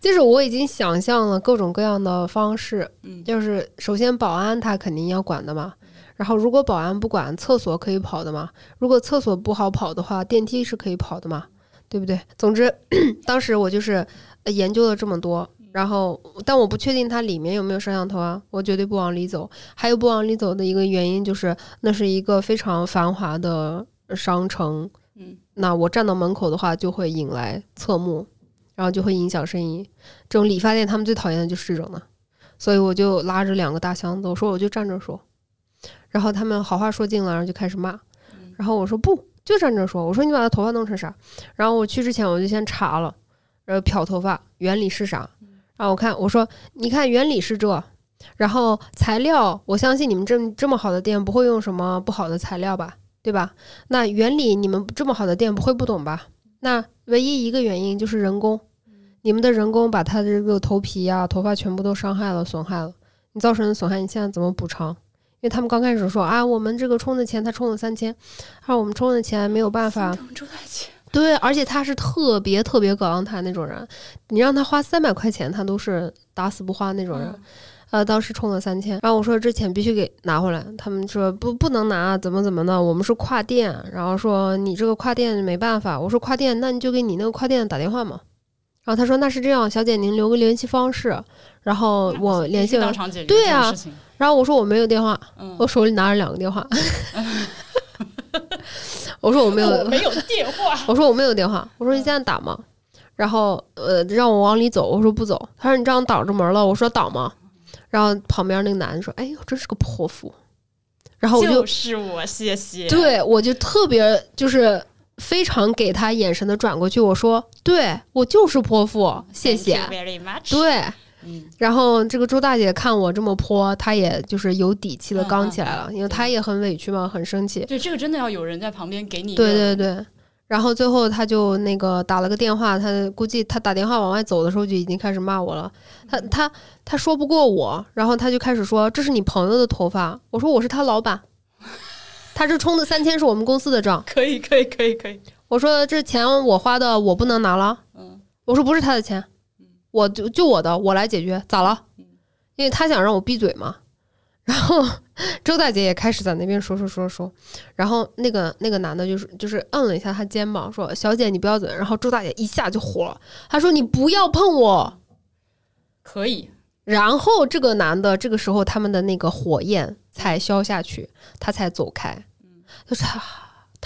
就是我已经想象了各种各样的方式，嗯，就是首先保安他肯定要管的嘛，然后如果保安不管，厕所可以跑的嘛，如果厕所不好跑的话，电梯是可以跑的嘛，对不对？总之，当时我就是研究了这么多，然后但我不确定它里面有没有摄像头啊，我绝对不往里走。还有不往里走的一个原因就是，那是一个非常繁华的商城，嗯，那我站到门口的话，就会引来侧目。然后就会影响生意，这种理发店他们最讨厌的就是这种的，所以我就拉着两个大箱子，我说我就站着说，然后他们好话说尽了，然后就开始骂，然后我说不就站着说，我说你把他头发弄成啥？然后我去之前我就先查了，然后，漂头发原理是啥？然后我看我说你看原理是这，然后材料我相信你们这这么好的店不会用什么不好的材料吧，对吧？那原理你们这么好的店不会不懂吧？那唯一一个原因就是人工。你们的人工把他的这个头皮呀、头发全部都伤害了、损害了，你造成的损害，你现在怎么补偿？因为他们刚开始说啊，我们这个充的钱他充了三千，啊，我们充的钱没有办法。对，而且他是特别特别葛朗台那种人，你让他花三百块钱，他都是打死不花那种人。呃，当时充了三千，然后我说这钱必须给拿回来，他们说不不能拿，怎么怎么的，我们是跨店，然后说你这个跨店没办法，我说跨店，那你就给你那个跨店打电话嘛。然后他说：“那是这样，小姐您留个联系方式，然后我联系完。”对啊，然后我说我没有电话，我手里拿着两个电话。我说我没有没有电话。我说我没有电话。我说你现在打吗？然后呃让我往里走，我说不走。他说你这样挡着门了。我说挡吗？然后旁边那个男的说：“哎呦，真是个泼妇。”然后我就是我，谢谢。对，我就特别就是。非常给他眼神的转过去，我说：“对我就是泼妇，谢谢。”对，然后这个周大姐看我这么泼，她也就是有底气的刚起来了，因为她也很委屈嘛，很生气。对，这个真的要有人在旁边给你。对对对，然后最后她就那个打了个电话，她估计她打电话往外走的时候就已经开始骂我了。她她她说不过我，然后她就开始说：“这是你朋友的头发。”我说：“我是他老板。”他这充的三千是我们公司的账，可以可以可以可以。我说这钱我花的，我不能拿了。嗯，我说不是他的钱，我就就我的，我来解决，咋了？因为他想让我闭嘴嘛。然后周大姐也开始在那边说说说说，然后那个那个男的就是就是摁了一下他肩膀，说小姐你不要嘴。然后周大姐一下就火了，她说你不要碰我，可以。然后这个男的这个时候他们的那个火焰才消下去，他才走开。就是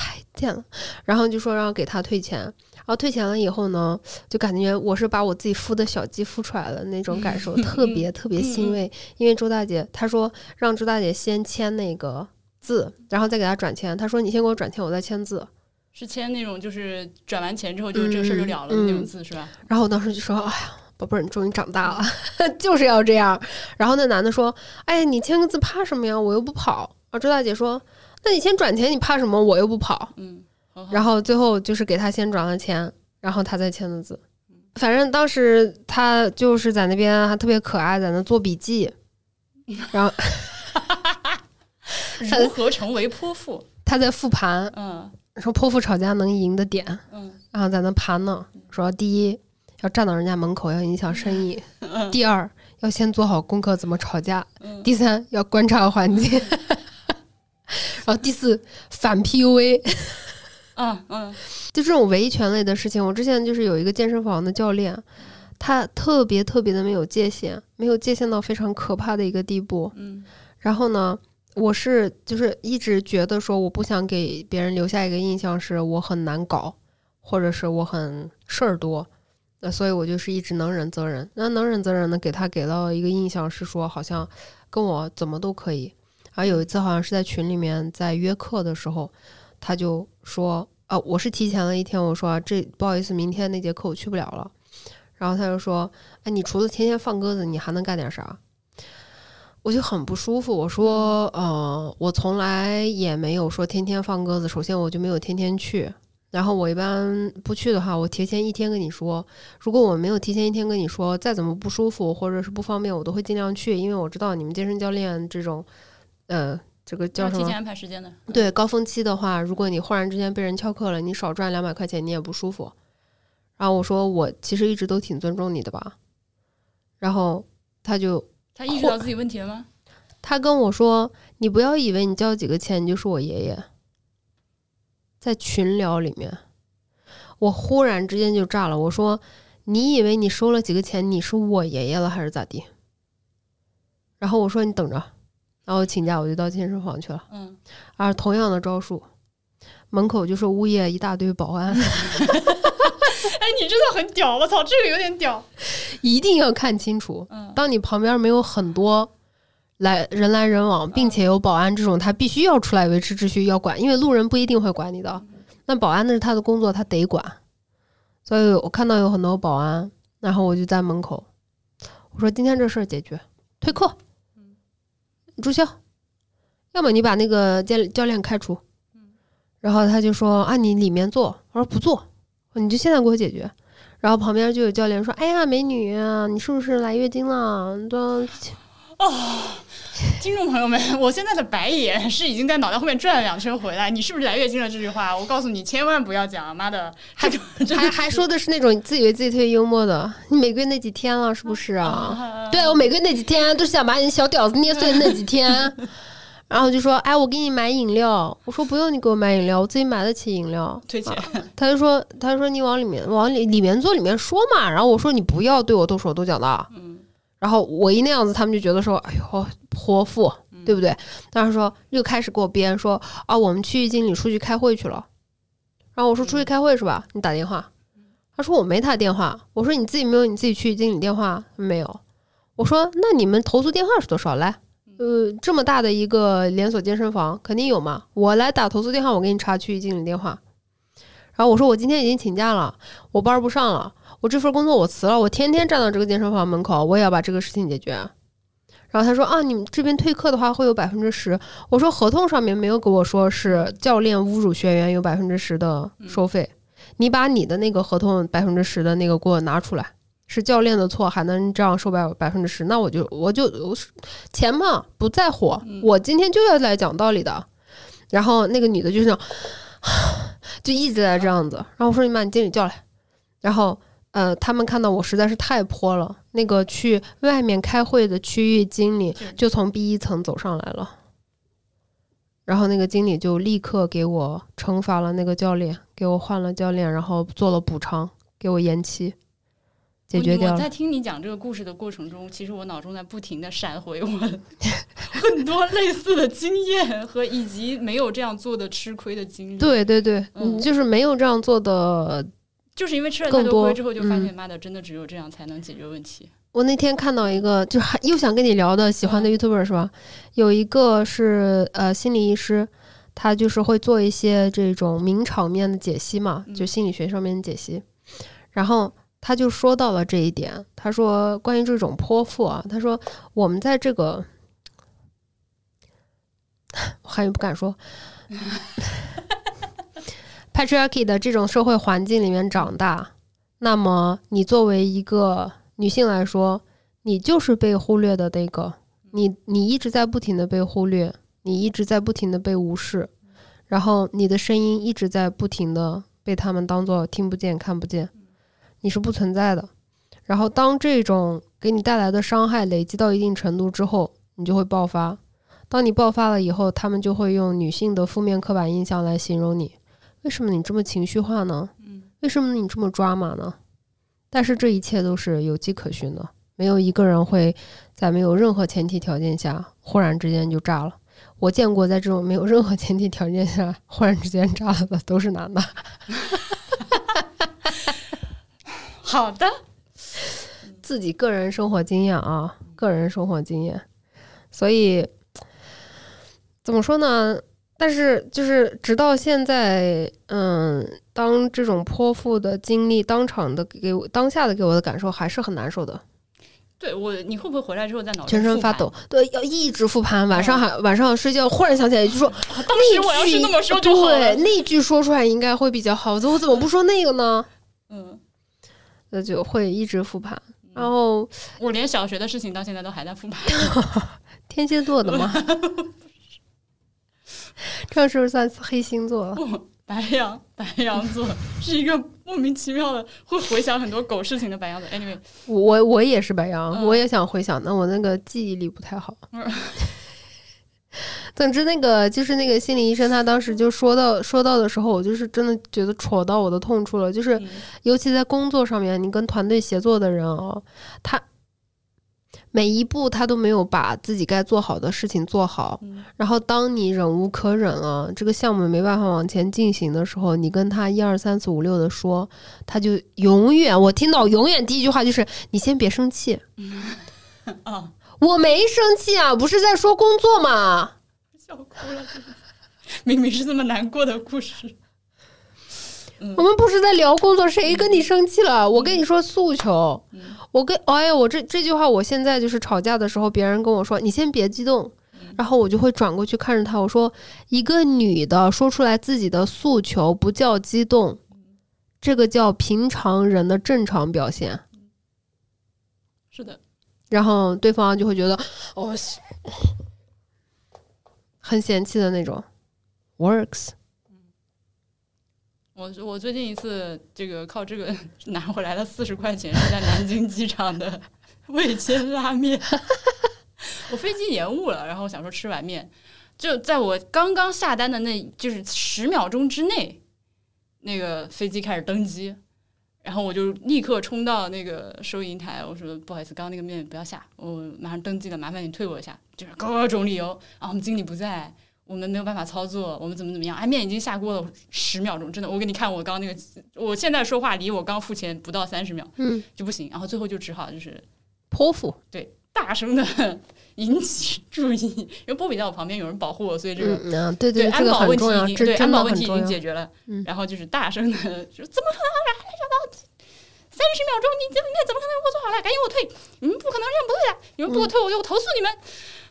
太贱了，然后就说让给他退钱，然后退钱了以后呢，就感觉我是把我自己孵的小鸡孵出来了那种感受，特别特别欣慰。因为周大姐她说让周大姐先签那个字，然后再给他转钱。她说你先给我转钱，我再签字。是签那种就是转完钱之后就这个事儿就了了的那种字是吧？然后我当时就说哎呀，宝贝儿，你终于长大了，就是要这样。然后那男的说哎，你签个字怕什么呀？我又不跑。啊，周大姐说。那你先转钱，你怕什么？我又不跑。嗯，然后最后就是给他先转了钱，然后他再签的字。反正当时他就是在那边还特别可爱，在那做笔记。然后，如何成为泼妇？他在复盘。嗯，说泼妇吵架能赢的点。嗯，然后在那盘呢，说第一要站到人家门口要影响生意，第二要先做好功课怎么吵架，第三要观察环境。然后第四反 PUA，嗯嗯，就这种维权类的事情，我之前就是有一个健身房的教练，他特别特别的没有界限，没有界限到非常可怕的一个地步。嗯，然后呢，我是就是一直觉得说，我不想给别人留下一个印象是我很难搞，或者是我很事儿多，那所以我就是一直能忍则忍。那能忍则忍呢，给他给到一个印象是说，好像跟我怎么都可以。然后有一次好像是在群里面在约课的时候，他就说。啊，我是提前了一天，我说这不好意思，明天那节课我去不了了。然后他就说，哎，你除了天天放鸽子，你还能干点啥？我就很不舒服。我说，呃，我从来也没有说天天放鸽子。首先我就没有天天去，然后我一般不去的话，我提前一天跟你说。如果我没有提前一天跟你说，再怎么不舒服或者是不方便，我都会尽量去，因为我知道你们健身教练这种，呃。这个叫什么？提前安排时间的。对，高峰期的话，如果你忽然之间被人翘课了，你少赚两百块钱，你也不舒服。然后我说，我其实一直都挺尊重你的吧。然后他就他意识到自己问题了吗？他跟我说：“你不要以为你交几个钱你就是我爷爷。”在群聊里面，我忽然之间就炸了。我说：“你以为你收了几个钱你是我爷爷了还是咋地？”然后我说：“你等着。”然后请假，我就到健身房去了。嗯，而同样的招数，门口就是物业一大堆保安。哎，你真的很屌！我操，这个有点屌。一定要看清楚。嗯，当你旁边没有很多来人来人往，并且有保安这种，他必须要出来维持秩序，要管，因为路人不一定会管你的。那保安那是他的工作，他得管。所以我看到有很多保安，然后我就在门口，我说今天这事儿解决，退课。注销，要么你把那个教教练开除。然后他就说啊，你里面做。我说不做，你就现在给我解决。然后旁边就有教练说，哎呀，美女，你是不是来月经了？都啊。听众朋友们，我现在的白眼是已经在脑袋后面转了两圈回来。你是不是来月经了？这句话，我告诉你，千万不要讲。妈的，还还还说的是那种自以为自己特别幽默的。你每个月那几天了，是不是啊？对我每个月那几天都是想把你小屌子捏碎的那几天。然后就说，哎，我给你买饮料。我说不用你给我买饮料，我自己买得起饮料。退钱。他就说，他说你往里面往里里面坐里面说嘛。然后我说你不要对我动手动脚的。嗯。然后我一那样子，他们就觉得说，哎呦，泼妇，对不对？当时说又开始给我编说，啊，我们区域经理出去开会去了。然后我说出去开会是吧？你打电话。他说我没他电话。我说你自己没有你自己区域经理电话没有？我说那你们投诉电话是多少？来，呃，这么大的一个连锁健身房肯定有嘛。我来打投诉电话，我给你查区域经理电话。然后我说我今天已经请假了，我班不上了。我这份工作我辞了，我天天站到这个健身房门口，我也要把这个事情解决。然后他说啊，你们这边退课的话会有百分之十。我说合同上面没有给我说是教练侮辱学员有百分之十的收费。你把你的那个合同百分之十的那个给我拿出来，是教练的错还能这样收百百分之十？那我就我就钱嘛不在乎，我今天就要来讲道理的。然后那个女的就是 就一直在这样子。然后我说你把你经理叫来，然后。呃，他们看到我实在是太泼了，那个去外面开会的区域经理就从 B 一层走上来了，然后那个经理就立刻给我惩罚了那个教练，给我换了教练，然后做了补偿，给我延期，解决掉。我在听你讲这个故事的过程中，其实我脑中在不停的闪回我 很多类似的经验和以及没有这样做的吃亏的经历。对对对，就是没有这样做的。就是因为吃了太多亏之后，就发现妈的，真的只有这样才能解决问题。我那天看到一个，就还又想跟你聊的喜欢的 YouTuber 是吧？有一个是呃心理医师，他就是会做一些这种名场面的解析嘛，就心理学上面的解析。然后他就说到了这一点，他说关于这种泼妇啊，他说我们在这个，我还不敢说。Patriarchy 的这种社会环境里面长大，那么你作为一个女性来说，你就是被忽略的那个，你你一直在不停的被忽略，你一直在不停的被无视，然后你的声音一直在不停的被他们当做听不见、看不见，你是不存在的。然后当这种给你带来的伤害累积到一定程度之后，你就会爆发。当你爆发了以后，他们就会用女性的负面刻板印象来形容你。为什么你这么情绪化呢？为什么你这么抓马呢？但是这一切都是有迹可循的，没有一个人会在没有任何前提条件下忽然之间就炸了。我见过在这种没有任何前提条件下忽然之间炸了的都是男的。好的，自己个人生活经验啊，个人生活经验，所以怎么说呢？但是就是直到现在，嗯，当这种泼妇的经历当场的给我当下的给我的感受还是很难受的。对我，你会不会回来之后在脑全身发抖？对，要一直复盘，晚上还晚上睡觉，忽然想起来就说，当时我要是那么说就好 对，那句说出来应该会比较好。我怎么不说那个呢？嗯，那就会一直复盘。然后我连小学的事情到现在都还在复盘。天蝎座的吗？这样是不是算黑星座了？白羊，白羊座是一个莫名其妙的会回想很多狗事情的白羊座。Anyway，我我也是白羊，我也想回想，但我那个记忆力不太好。总之，那个就是那个心理医生，他当时就说到说到的时候，我就是真的觉得戳到我的痛处了。就是尤其在工作上面，你跟团队协作的人哦，他。每一步他都没有把自己该做好的事情做好，然后当你忍无可忍了，这个项目没办法往前进行的时候，你跟他一二三四五六的说，他就永远我听到永远第一句话就是你先别生气，啊，我没生气啊，不是在说工作吗？笑哭了，明明是这么难过的故事。我们不是在聊工作，谁跟你生气了？我跟你说诉求，我跟哎呀，我这这句话，我现在就是吵架的时候，别人跟我说你先别激动，然后我就会转过去看着他，我说一个女的说出来自己的诉求不叫激动，这个叫平常人的正常表现。是的，然后对方就会觉得哦，很嫌弃的那种，works。我我最近一次这个靠这个 拿回来的四十块钱是在南京机场的 味千拉面，我飞机延误了，然后想说吃碗面，就在我刚刚下单的那就是十秒钟之内，那个飞机开始登机，然后我就立刻冲到那个收银台，我说不好意思，刚刚那个面不要下，我马上登机了，麻烦你退我一下，就是各种理由，然后我们经理不在。我们没有办法操作，我们怎么怎么样？哎，面已经下锅了十秒钟，真的，我给你看，我刚那个，我现在说话离我刚付钱不到三十秒，嗯，就不行。然后最后就只好就是泼妇，对，大声的引起注意，因为波比在我旁边，有人保护我，所以这个，嗯，对对，安保问题已经对安保问题已经解决了。然后就是大声的就，怎么可能三十秒钟？你这面怎么可能给我做好了？赶紧给我退！你们不可能这样不对的，你们不给我退，我就投诉你们。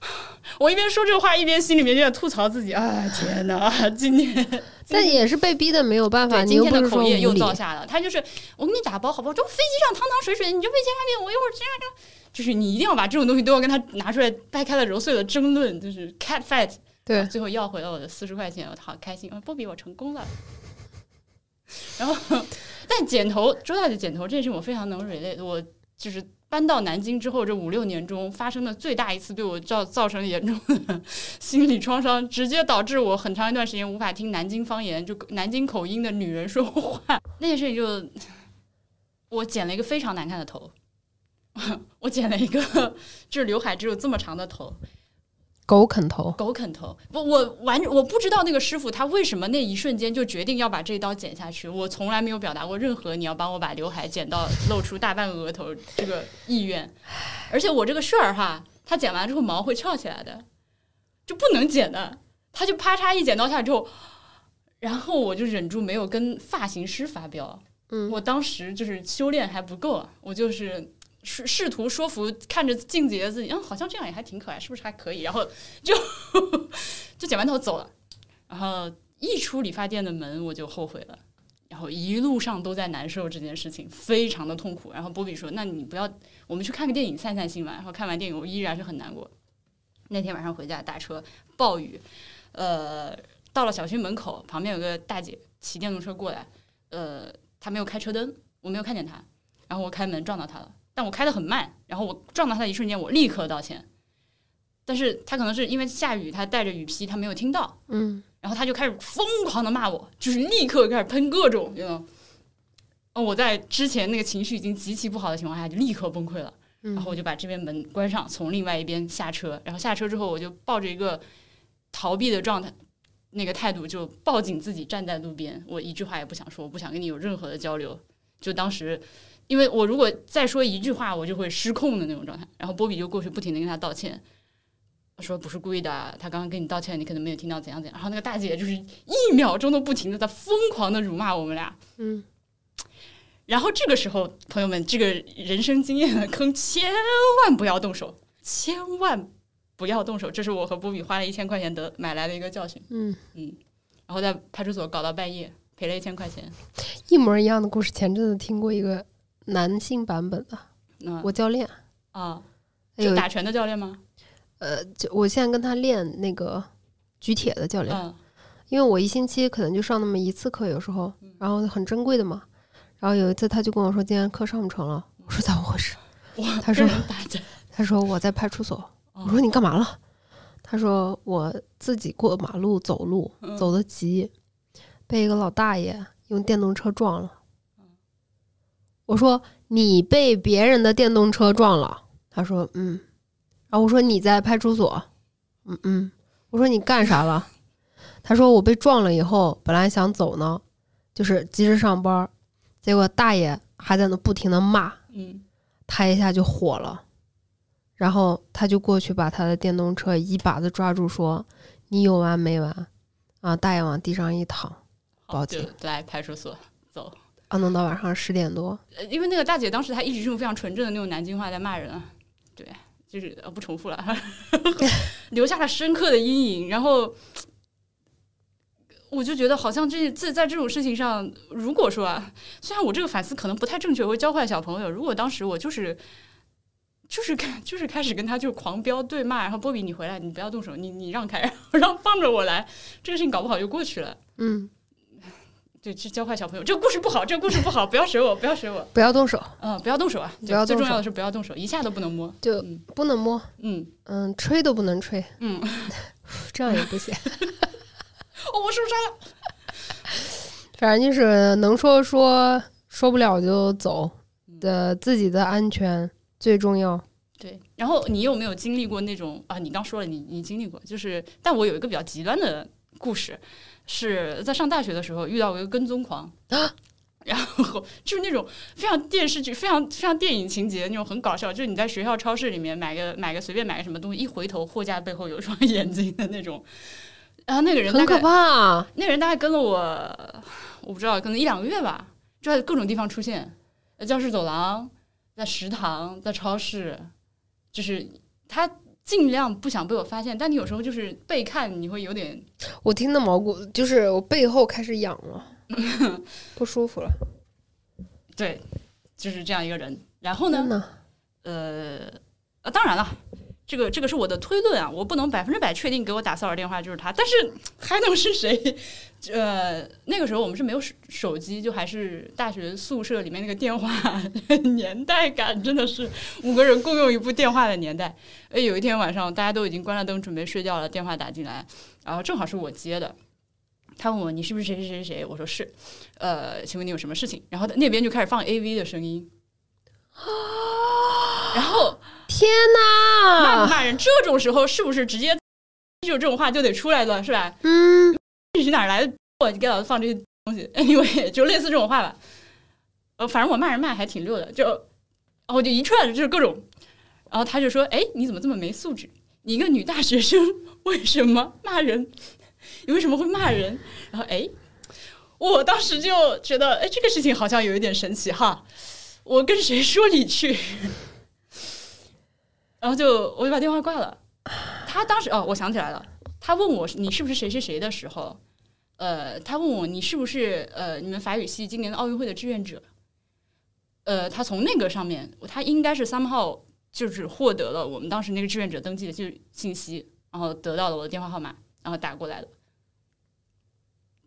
我一边说这话，一边心里面就在吐槽自己。哎，天哪！今天 但也是被逼的，没有办法。今天的口业又造下了。他就是我给你打包好不好？就飞机上汤汤水水，你就备先拉面，我一会儿这样这样。就是你一定要把这种东西都要跟他拿出来掰开了揉碎了争论，就是 cat fight。对，最后要回了我的四十块钱，我好开心。波比，我成功了。然后，但剪头，周大姐剪头这件事，我非常能 relate。我就是。搬到南京之后，这五六年中发生的最大一次对我造造成严重的心理创伤，直接导致我很长一段时间无法听南京方言，就南京口音的女人说话。那件事情就，我剪了一个非常难看的头，我剪了一个就是刘海只有这么长的头。狗啃头，狗啃头，不，我完我不知道那个师傅他为什么那一瞬间就决定要把这一刀剪下去。我从来没有表达过任何你要帮我把刘海剪到露出大半额头这个意愿。而且我这个事儿哈，他剪完之后毛会翘起来的，就不能剪的。他就啪嚓一剪刀下之后，然后我就忍住没有跟发型师发飙。嗯，我当时就是修炼还不够，我就是。试试图说服看着镜子里的自己，嗯，好像这样也还挺可爱，是不是还可以？然后就 就剪完头走了，然后一出理发店的门我就后悔了，然后一路上都在难受这件事情，非常的痛苦。然后波比说：“那你不要，我们去看个电影散散心吧。”然后看完电影，我依然是很难过。那天晚上回家打车，暴雨，呃，到了小区门口，旁边有个大姐骑电动车过来，呃，她没有开车灯，我没有看见她，然后我开门撞到她了。但我开的很慢，然后我撞到他的一瞬间，我立刻道歉。但是他可能是因为下雨，他带着雨披，他没有听到。嗯，然后他就开始疯狂的骂我，就是立刻开始喷各种，你知道？哦，我在之前那个情绪已经极其不好的情况下，就立刻崩溃了。然后我就把这边门关上，从另外一边下车，然后下车之后我就抱着一个逃避的状态，那个态度就抱紧自己站在路边，我一句话也不想说，我不想跟你有任何的交流。就当时，因为我如果再说一句话，我就会失控的那种状态。然后波比就过去不停的跟他道歉，说不是故意的，他刚刚跟你道歉，你可能没有听到怎样怎样。然后那个大姐就是一秒钟都不停的在疯狂的辱骂我们俩，嗯。然后这个时候，朋友们，这个人生经验的坑千万不要动手，千万不要动手。这是我和波比花了一千块钱得买来的一个教训。嗯嗯，然后在派出所搞到半夜，赔了一千块钱。一模一样的故事，前阵子听过一个男性版本的。我教练啊，有打拳的教练吗？呃，就我现在跟他练那个举铁的教练，因为我一星期可能就上那么一次课，有时候，然后很珍贵的嘛。然后有一次，他就跟我说：“今天课上不成了。”我说：“咋回事？”他说：“他说我在派出所。”我说：“你干嘛了？”他说：“我自己过马路走路，走得急，被一个老大爷用电动车撞了。”我说：“你被别人的电动车撞了？”他说：“嗯。”然后我说：“你在派出所？”嗯嗯。我说：“你干啥了？”他说：“我被撞了以后，本来想走呢，就是急着上班。”结果大爷还在那不停的骂，嗯，他一下就火了，然后他就过去把他的电动车一把子抓住，说：“你有完没完？”啊，大爷往地上一躺，报警来派出所走。啊，弄到晚上十点多。因为那个大姐当时她一直用非常纯正的那种南京话在骂人，啊，对，就是呃不重复了，留下了深刻的阴影，然后。我就觉得好像这在在这种事情上，如果说啊，虽然我这个反思可能不太正确，会教坏小朋友。如果当时我就是就是就是开始跟他就狂飙对骂，然后波比你回来，你不要动手，你你让开，然后放着我来，这个事情搞不好就过去了。嗯，对，去教坏小朋友，这个故事不好，这个故事不好，不要学我，不要学我，不要动手，嗯，不要动手啊，不要最重要的是不要动手，一下都不能摸，就不能摸，嗯嗯，吹都不能吹，嗯，这样也不行。哦，我受伤了。反正就是能说说，说不了就走的，自己的安全最重要。对，然后你有没有经历过那种啊？你刚说了，你你经历过，就是，但我有一个比较极端的故事，是在上大学的时候遇到一个跟踪狂，然后就是那种非常电视剧、非常非常电影情节那种很搞笑，就是你在学校超市里面买个买个随便买个什么东西，一回头货架背后有一双 眼睛的那种。然后那个人很可怕，那个人大概跟了我，我不知道，可能一两个月吧，就在各种地方出现，在教室走廊，在食堂，在超市，就是他尽量不想被我发现，但你有时候就是背看，你会有点，我听的毛骨，就是我背后开始痒了，不舒服了，对，就是这样一个人。然后呢，呃，呃，当然了。这个这个是我的推论啊，我不能百分之百确定给我打骚扰电话就是他，但是 还能是谁？呃，那个时候我们是没有手手机，就还是大学宿舍里面那个电话，年代感真的是五个人共用一部电话的年代。哎，有一天晚上大家都已经关了灯准备睡觉了，电话打进来，然后正好是我接的，他问我你是不是谁谁谁谁？我说是，呃，请问你有什么事情？然后那边就开始放 AV 的声音，然后。天哪！骂不骂人？这种时候是不是直接 就这种话就得出来了，是吧？嗯，你是哪来的？我给老子放这些东西，因为就类似这种话吧。呃，反正我骂人骂还挺溜的，就然后就一串就是各种，然后他就说：“哎，你怎么这么没素质？你一个女大学生，为什么骂人？你为什么会骂人？”然后哎，我当时就觉得，哎，这个事情好像有一点神奇哈。我跟谁说理去？然后就我就把电话挂了。他当时哦，我想起来了，他问我你是不是谁谁谁的时候，呃，他问我你是不是呃你们法语系今年的奥运会的志愿者。呃，他从那个上面，他应该是三号就是获得了我们当时那个志愿者登记的就信息，然后得到了我的电话号码，然后打过来了。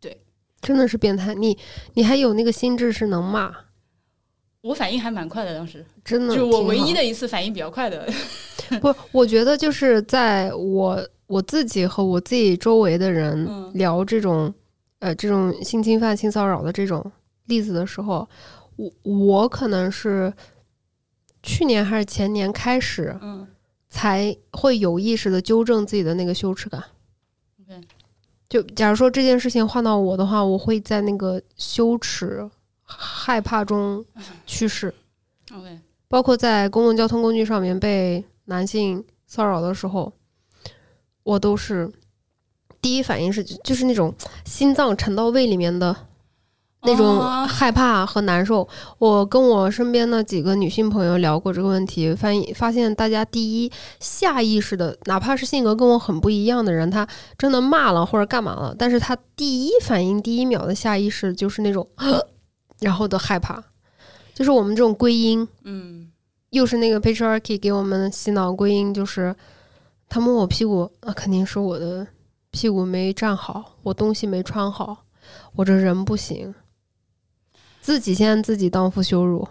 对，真的是变态。你你还有那个心智是能骂？我反应还蛮快的，当时真的就我唯一的一次反应比较快的。不，我觉得就是在我我自己和我自己周围的人聊这种呃这种性侵犯、性骚扰的这种例子的时候，我我可能是去年还是前年开始，嗯，才会有意识的纠正自己的那个羞耻感。就假如说这件事情换到我的话，我会在那个羞耻、害怕中去世。OK，包括在公共交通工具上面被男性骚扰的时候，我都是第一反应是就是那种心脏沉到胃里面的。那种害怕和难受，我跟我身边的几个女性朋友聊过这个问题，发现发现大家第一下意识的，哪怕是性格跟我很不一样的人，他真的骂了或者干嘛了，但是他第一反应、第一秒的下意识就是那种，然后都害怕，就是我们这种归因，嗯，又是那个 patriarchy 给我们洗脑归因，就是他摸我屁股，那肯定是我的屁股没站好，我东西没穿好，我这人不行。自己先自己当负羞辱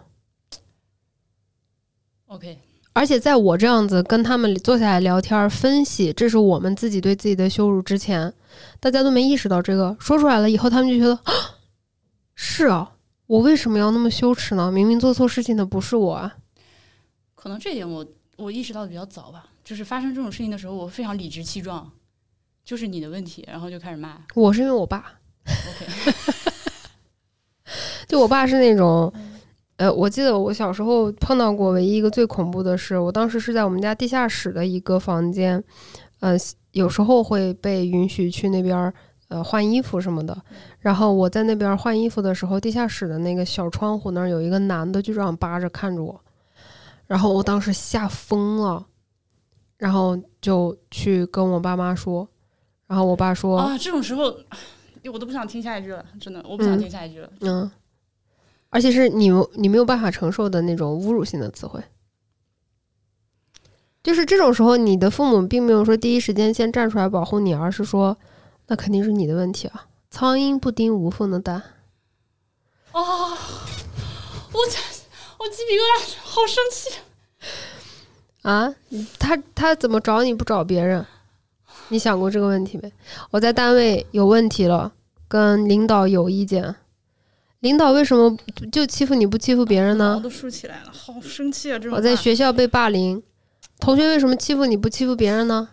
，OK。而且在我这样子跟他们坐下来聊天分析，这是我们自己对自己的羞辱之前，大家都没意识到这个。说出来了以后，他们就觉得 是啊，我为什么要那么羞耻呢？明明做错事情的不是我啊。可能这点我我意识到的比较早吧。就是发生这种事情的时候，我非常理直气壮，就是你的问题，然后就开始骂。我是因为我爸。OK。就我爸是那种，呃，我记得我小时候碰到过唯一一个最恐怖的事，我当时是在我们家地下室的一个房间，呃，有时候会被允许去那边呃换衣服什么的。然后我在那边换衣服的时候，地下室的那个小窗户那儿有一个男的就这样扒着看着我，然后我当时吓疯了，然后就去跟我爸妈说，然后我爸说啊，这种时候我都不想听下一句了，真的，我不想听下一句了，嗯。而且是你你没有办法承受的那种侮辱性的词汇，就是这种时候，你的父母并没有说第一时间先站出来保护你，而是说，那肯定是你的问题啊！苍蝇不叮无缝的蛋。啊！我我鸡皮疙瘩，好生气啊！他他怎么找你不找别人？你想过这个问题没？我在单位有问题了，跟领导有意见。领导为什么就欺负你不欺负别人呢？都竖起来了，好生气啊！这种我在学校被霸凌，同学为什么欺负你不欺负别人呢？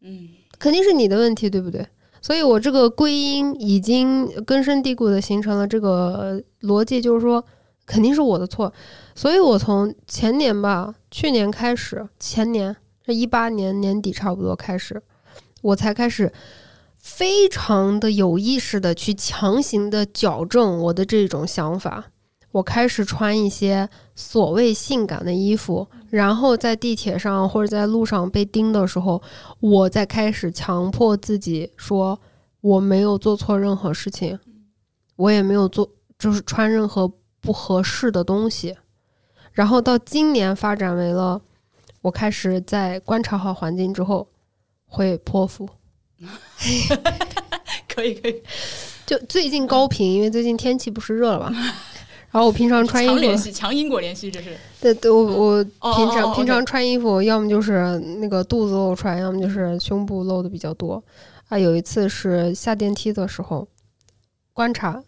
嗯，肯定是你的问题，对不对？所以我这个归因已经根深蒂固的形成了这个逻辑，就是说肯定是我的错。所以我从前年吧，去年开始，前年这一八年年底差不多开始，我才开始。非常的有意识的去强行的矫正我的这种想法，我开始穿一些所谓性感的衣服，然后在地铁上或者在路上被盯的时候，我再开始强迫自己说我没有做错任何事情，我也没有做就是穿任何不合适的东西，然后到今年发展为了我开始在观察好环境之后会泼妇。可以可以，就最近高频，因为最近天气不是热了嘛。然后我平常穿衣服，强联系，强因果联系，这是。对对，我我平常平常穿衣服，要么就是那个肚子露出来，要么就是胸部露的比较多。啊，有一次是下电梯的时候观察，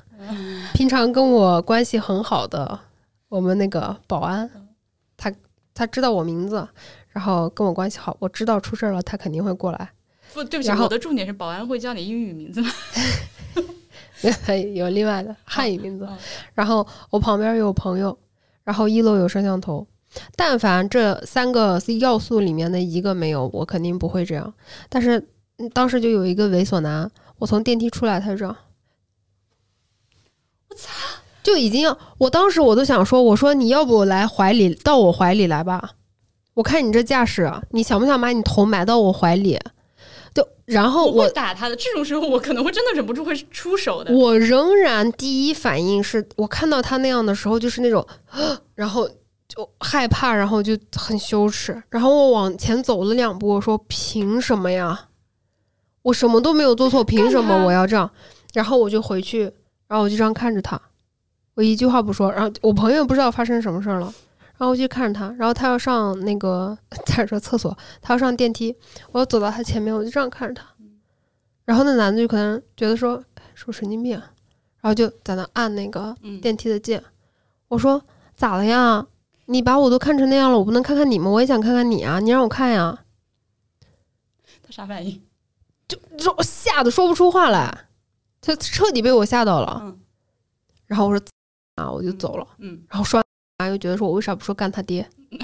平常跟我关系很好的我们那个保安，他他知道我名字，然后跟我关系好，我知道出事了，他肯定会过来。不，对不起，我的重点是保安会叫你英语名字吗？有另外的汉语名字。然后我旁边有朋友，然后一楼有摄像头。但凡这三个要素里面的一个没有，我肯定不会这样。但是当时就有一个猥琐男，我从电梯出来，他就这样，我操，就已经要。我当时我都想说，我说你要不来怀里，到我怀里来吧。我看你这架势，你想不想把你头埋到我怀里？然后我打他的这种时候，我可能会真的忍不住会出手的。我仍然第一反应是我看到他那样的时候，就是那种，然后就害怕，然后就很羞耻。然后我往前走了两步，我说：“凭什么呀？我什么都没有做错，凭什么我要这样？”然后我就回去，然后我就这样看着他，我一句话不说。然后我朋友不知道发生什么事儿了。然后我就看着他，然后他要上那个厕所，他要上电梯，我要走到他前面，我就这样看着他。然后那男的就可能觉得说是不是神经病，然后就在那按那个电梯的键。我说咋了呀？你把我都看成那样了，我不能看看你吗？我也想看看你啊！你让我看呀。他啥反应？就就吓得说不出话来，他彻底被我吓到了。然后我说啊，我就走了。嗯，然后说完又觉得说我为啥不说干他爹？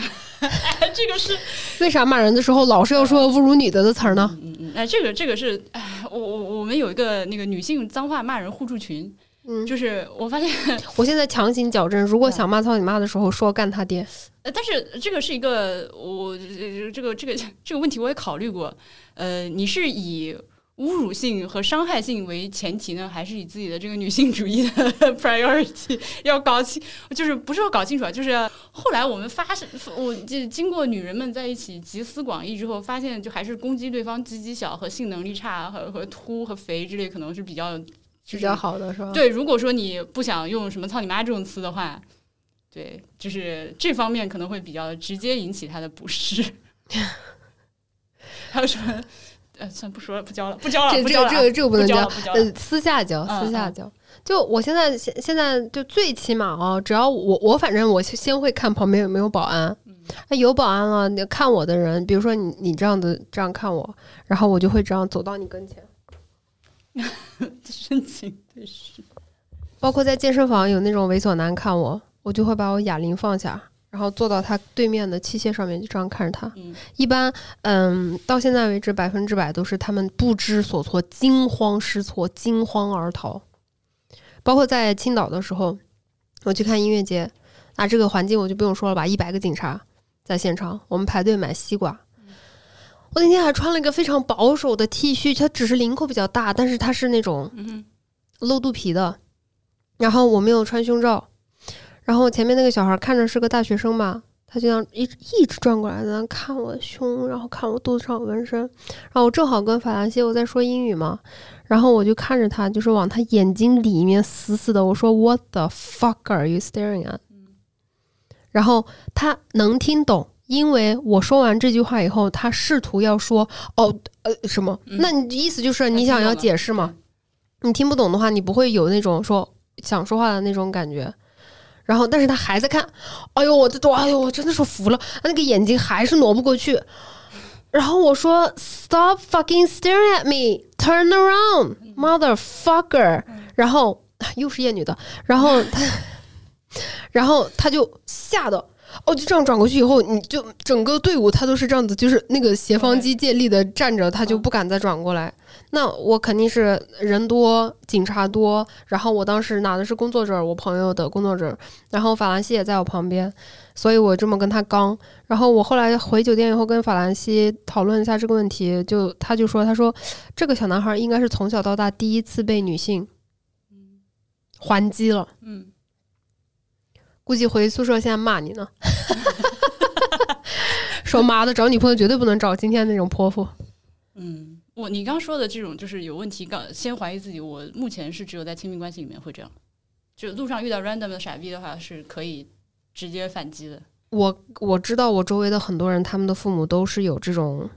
这个是为啥骂人的时候老是要说侮辱女的的词儿呢？嗯嗯，哎，这个这个是，哎，我我我们有一个那个女性脏话骂人互助群，嗯，就是我发现，我现在强行矫正，如果想骂操你妈的时候说干他爹。呃，但是这个是一个我这个这个这个问题我也考虑过，呃，你是以。侮辱性和伤害性为前提呢，还是以自己的这个女性主义的 priority 要搞清？就是不是说搞清楚啊？就是后来我们发现，我就经过女人们在一起集思广益之后，发现就还是攻击对方鸡鸡小和性能力差和和秃和肥之类，可能是比较比较好的，是吧？对，如果说你不想用什么“操你妈”这种词的话，对，就是这方面可能会比较直接引起他的不适。还有什么？呃，算不说了，不教了，不教了，这这这个这个不能教，呃，私下教，私下教。就我现在现现在就最起码啊，只要我我反正我先会看旁边有没有保安，那有保安了，你看我的人，比如说你你这样子这样看我，然后我就会这样走到你跟前，深情对视。包括在健身房有那种猥琐男看我，我就会把我哑铃放下。然后坐到他对面的器械上面，就这样看着他。一般，嗯，到现在为止，百分之百都是他们不知所措、惊慌失措、惊慌而逃。包括在青岛的时候，我去看音乐节，那这个环境我就不用说了吧，一百个警察在现场，我们排队买西瓜。我那天还穿了一个非常保守的 T 恤，它只是领口比较大，但是它是那种露肚皮的。然后我没有穿胸罩。然后前面那个小孩看着是个大学生吧，他就像一一直转过来在那看我的胸，然后看我肚子上有纹身。然后我正好跟法兰西我在说英语嘛，然后我就看着他，就是往他眼睛里面死死的我说 What the fuck are you staring at？然后他能听懂，因为我说完这句话以后，他试图要说哦呃什么？那你意思就是你想要解释吗？你听不懂的话，你不会有那种说想说话的那种感觉。然后，但是他还在看，哎呦，我这都，哎呦，我真的是服了，他那个眼睛还是挪不过去。然后我说，Stop fucking staring at me, turn around, motherfucker。然后又是艳女的，然后他，然后他就吓得。哦，就这样转过去以后，你就整个队伍他都是这样子，就是那个斜方肌借力的站着，他就不敢再转过来。那我肯定是人多，警察多，然后我当时拿的是工作证，我朋友的工作证，然后法兰西也在我旁边，所以我这么跟他刚。然后我后来回酒店以后跟法兰西讨论一下这个问题，就他就说，他说这个小男孩应该是从小到大第一次被女性还击了，嗯。估计回宿舍现在骂你呢，说妈的找女朋友绝对不能找今天那种泼妇。嗯，我你刚说的这种就是有问题，刚先怀疑自己。我目前是只有在亲密关系里面会这样，就路上遇到 random 的傻逼的话是可以直接反击的。我我知道我周围的很多人，他们的父母都是有这种，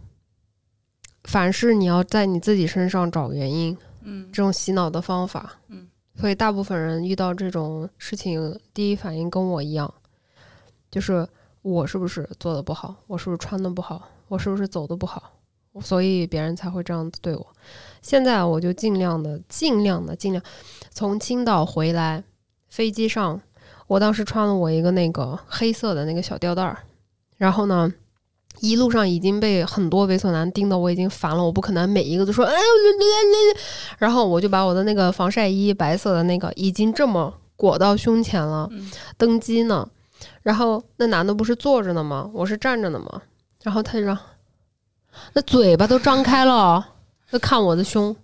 凡是你要在你自己身上找原因，嗯，这种洗脑的方法，嗯。所以，大部分人遇到这种事情，第一反应跟我一样，就是我是不是做的不好，我是不是穿的不好，我是不是走的不好，所以别人才会这样子对我。现在我就尽量的、尽量的、尽量从青岛回来，飞机上，我当时穿了我一个那个黑色的那个小吊带儿，然后呢。一路上已经被很多猥琐男盯的我已经烦了，我不可能每一个都说哎呦那那，然后我就把我的那个防晒衣白色的那个已经这么裹到胸前了，登机呢，然后那男的不是坐着呢吗？我是站着呢吗？然后他就让那嘴巴都张开了，在看我的胸，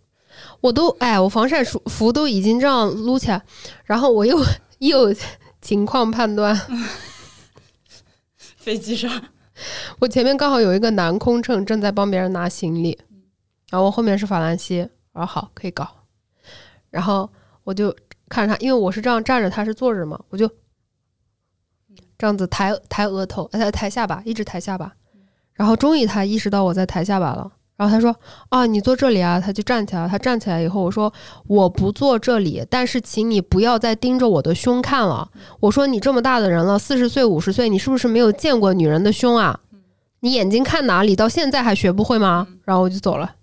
我都哎我防晒服都已经这样撸起来，然后我又 又情况判断，飞机上。我前面刚好有一个男空乘正在帮别人拿行李，然后我后面是法兰西，我说好可以搞，然后我就看着他，因为我是这样站着，他是坐着嘛，我就这样子抬抬额头，抬抬下巴，一直抬下巴，然后终于他意识到我在抬下巴了，然后他说：“啊，你坐这里啊。”他就站起来。他站起来以后，我说：“我不坐这里，但是请你不要再盯着我的胸看了。”我说：“你这么大的人了，四十岁、五十岁，你是不是没有见过女人的胸啊？你眼睛看哪里？到现在还学不会吗？”然后我就走了。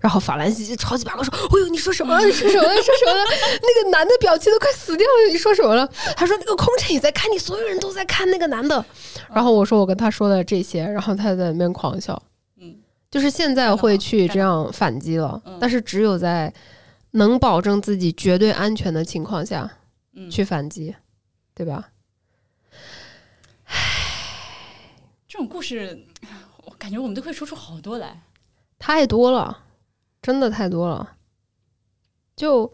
然后法兰西就超级八卦说：“哎呦，你说什么？你说什么？你说什么？那个男的表情都快死掉了！你说什么了？”他说：“那个空乘也在看你，所有人都在看那个男的。”然后我说：“我跟他说的这些。”然后他在那边狂笑。嗯，就是现在会去这样反击了，但是只有在能保证自己绝对安全的情况下，去反击，对吧？唉，这种故事，我感觉我们都可以说出好多来，太多了。真的太多了，就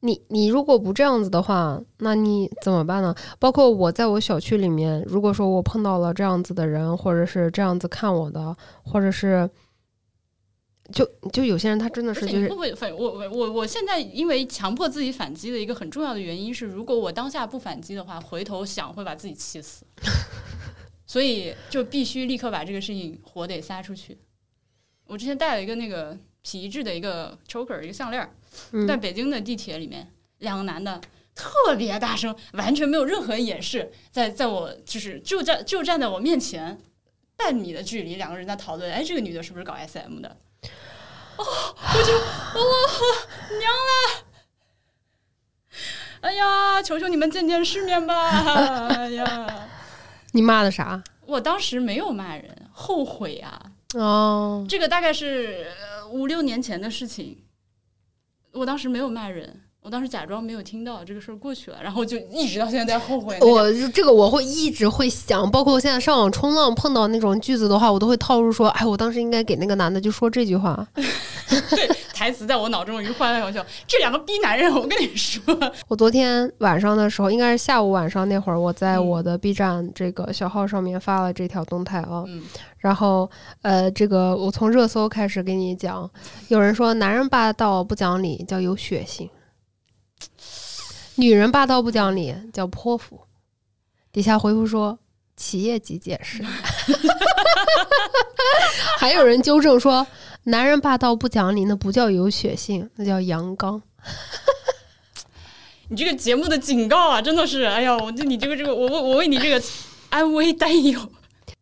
你你如果不这样子的话，那你怎么办呢？包括我在我小区里面，如果说我碰到了这样子的人，或者是这样子看我的，或者是就就有些人他真的是就是不会反我我我我现在因为强迫自己反击的一个很重要的原因是，如果我当下不反击的话，回头想会把自己气死，所以就必须立刻把这个事情火得撒出去。我之前带了一个那个。皮质的一个 choker 一个项链，在北京的地铁里面，两个男的特别大声，完全没有任何掩饰，在在我就是就站就站在我面前半米的距离，两个人在讨论，哎，这个女的是不是搞 SM 的？哦，我就哦娘了！哎呀，求求你们见见世面吧！哎呀，你骂的啥？我当时没有骂人，后悔啊！哦，这个大概是。五六年前的事情，我当时没有骂人，我当时假装没有听到这个事儿过去了，然后就一直到现在在后悔。我这个我会一直会想，包括我现在上网冲浪碰到那种句子的话，我都会套入说：“哎，我当时应该给那个男的就说这句话。”对，台词在我脑中一换来换去。这两个逼男人，我跟你说，我昨天晚上的时候，应该是下午晚上那会儿，我在我的 B 站这个小号上面发了这条动态啊。然后，呃，这个我从热搜开始给你讲，有人说男人霸道不讲理叫有血性，女人霸道不讲理叫泼妇。底下回复说企业级解释，还有人纠正说男人霸道不讲理那不叫有血性，那叫阳刚。你这个节目的警告啊，真的是，哎呀，我对你这个这个，我我我为你这个安危担忧。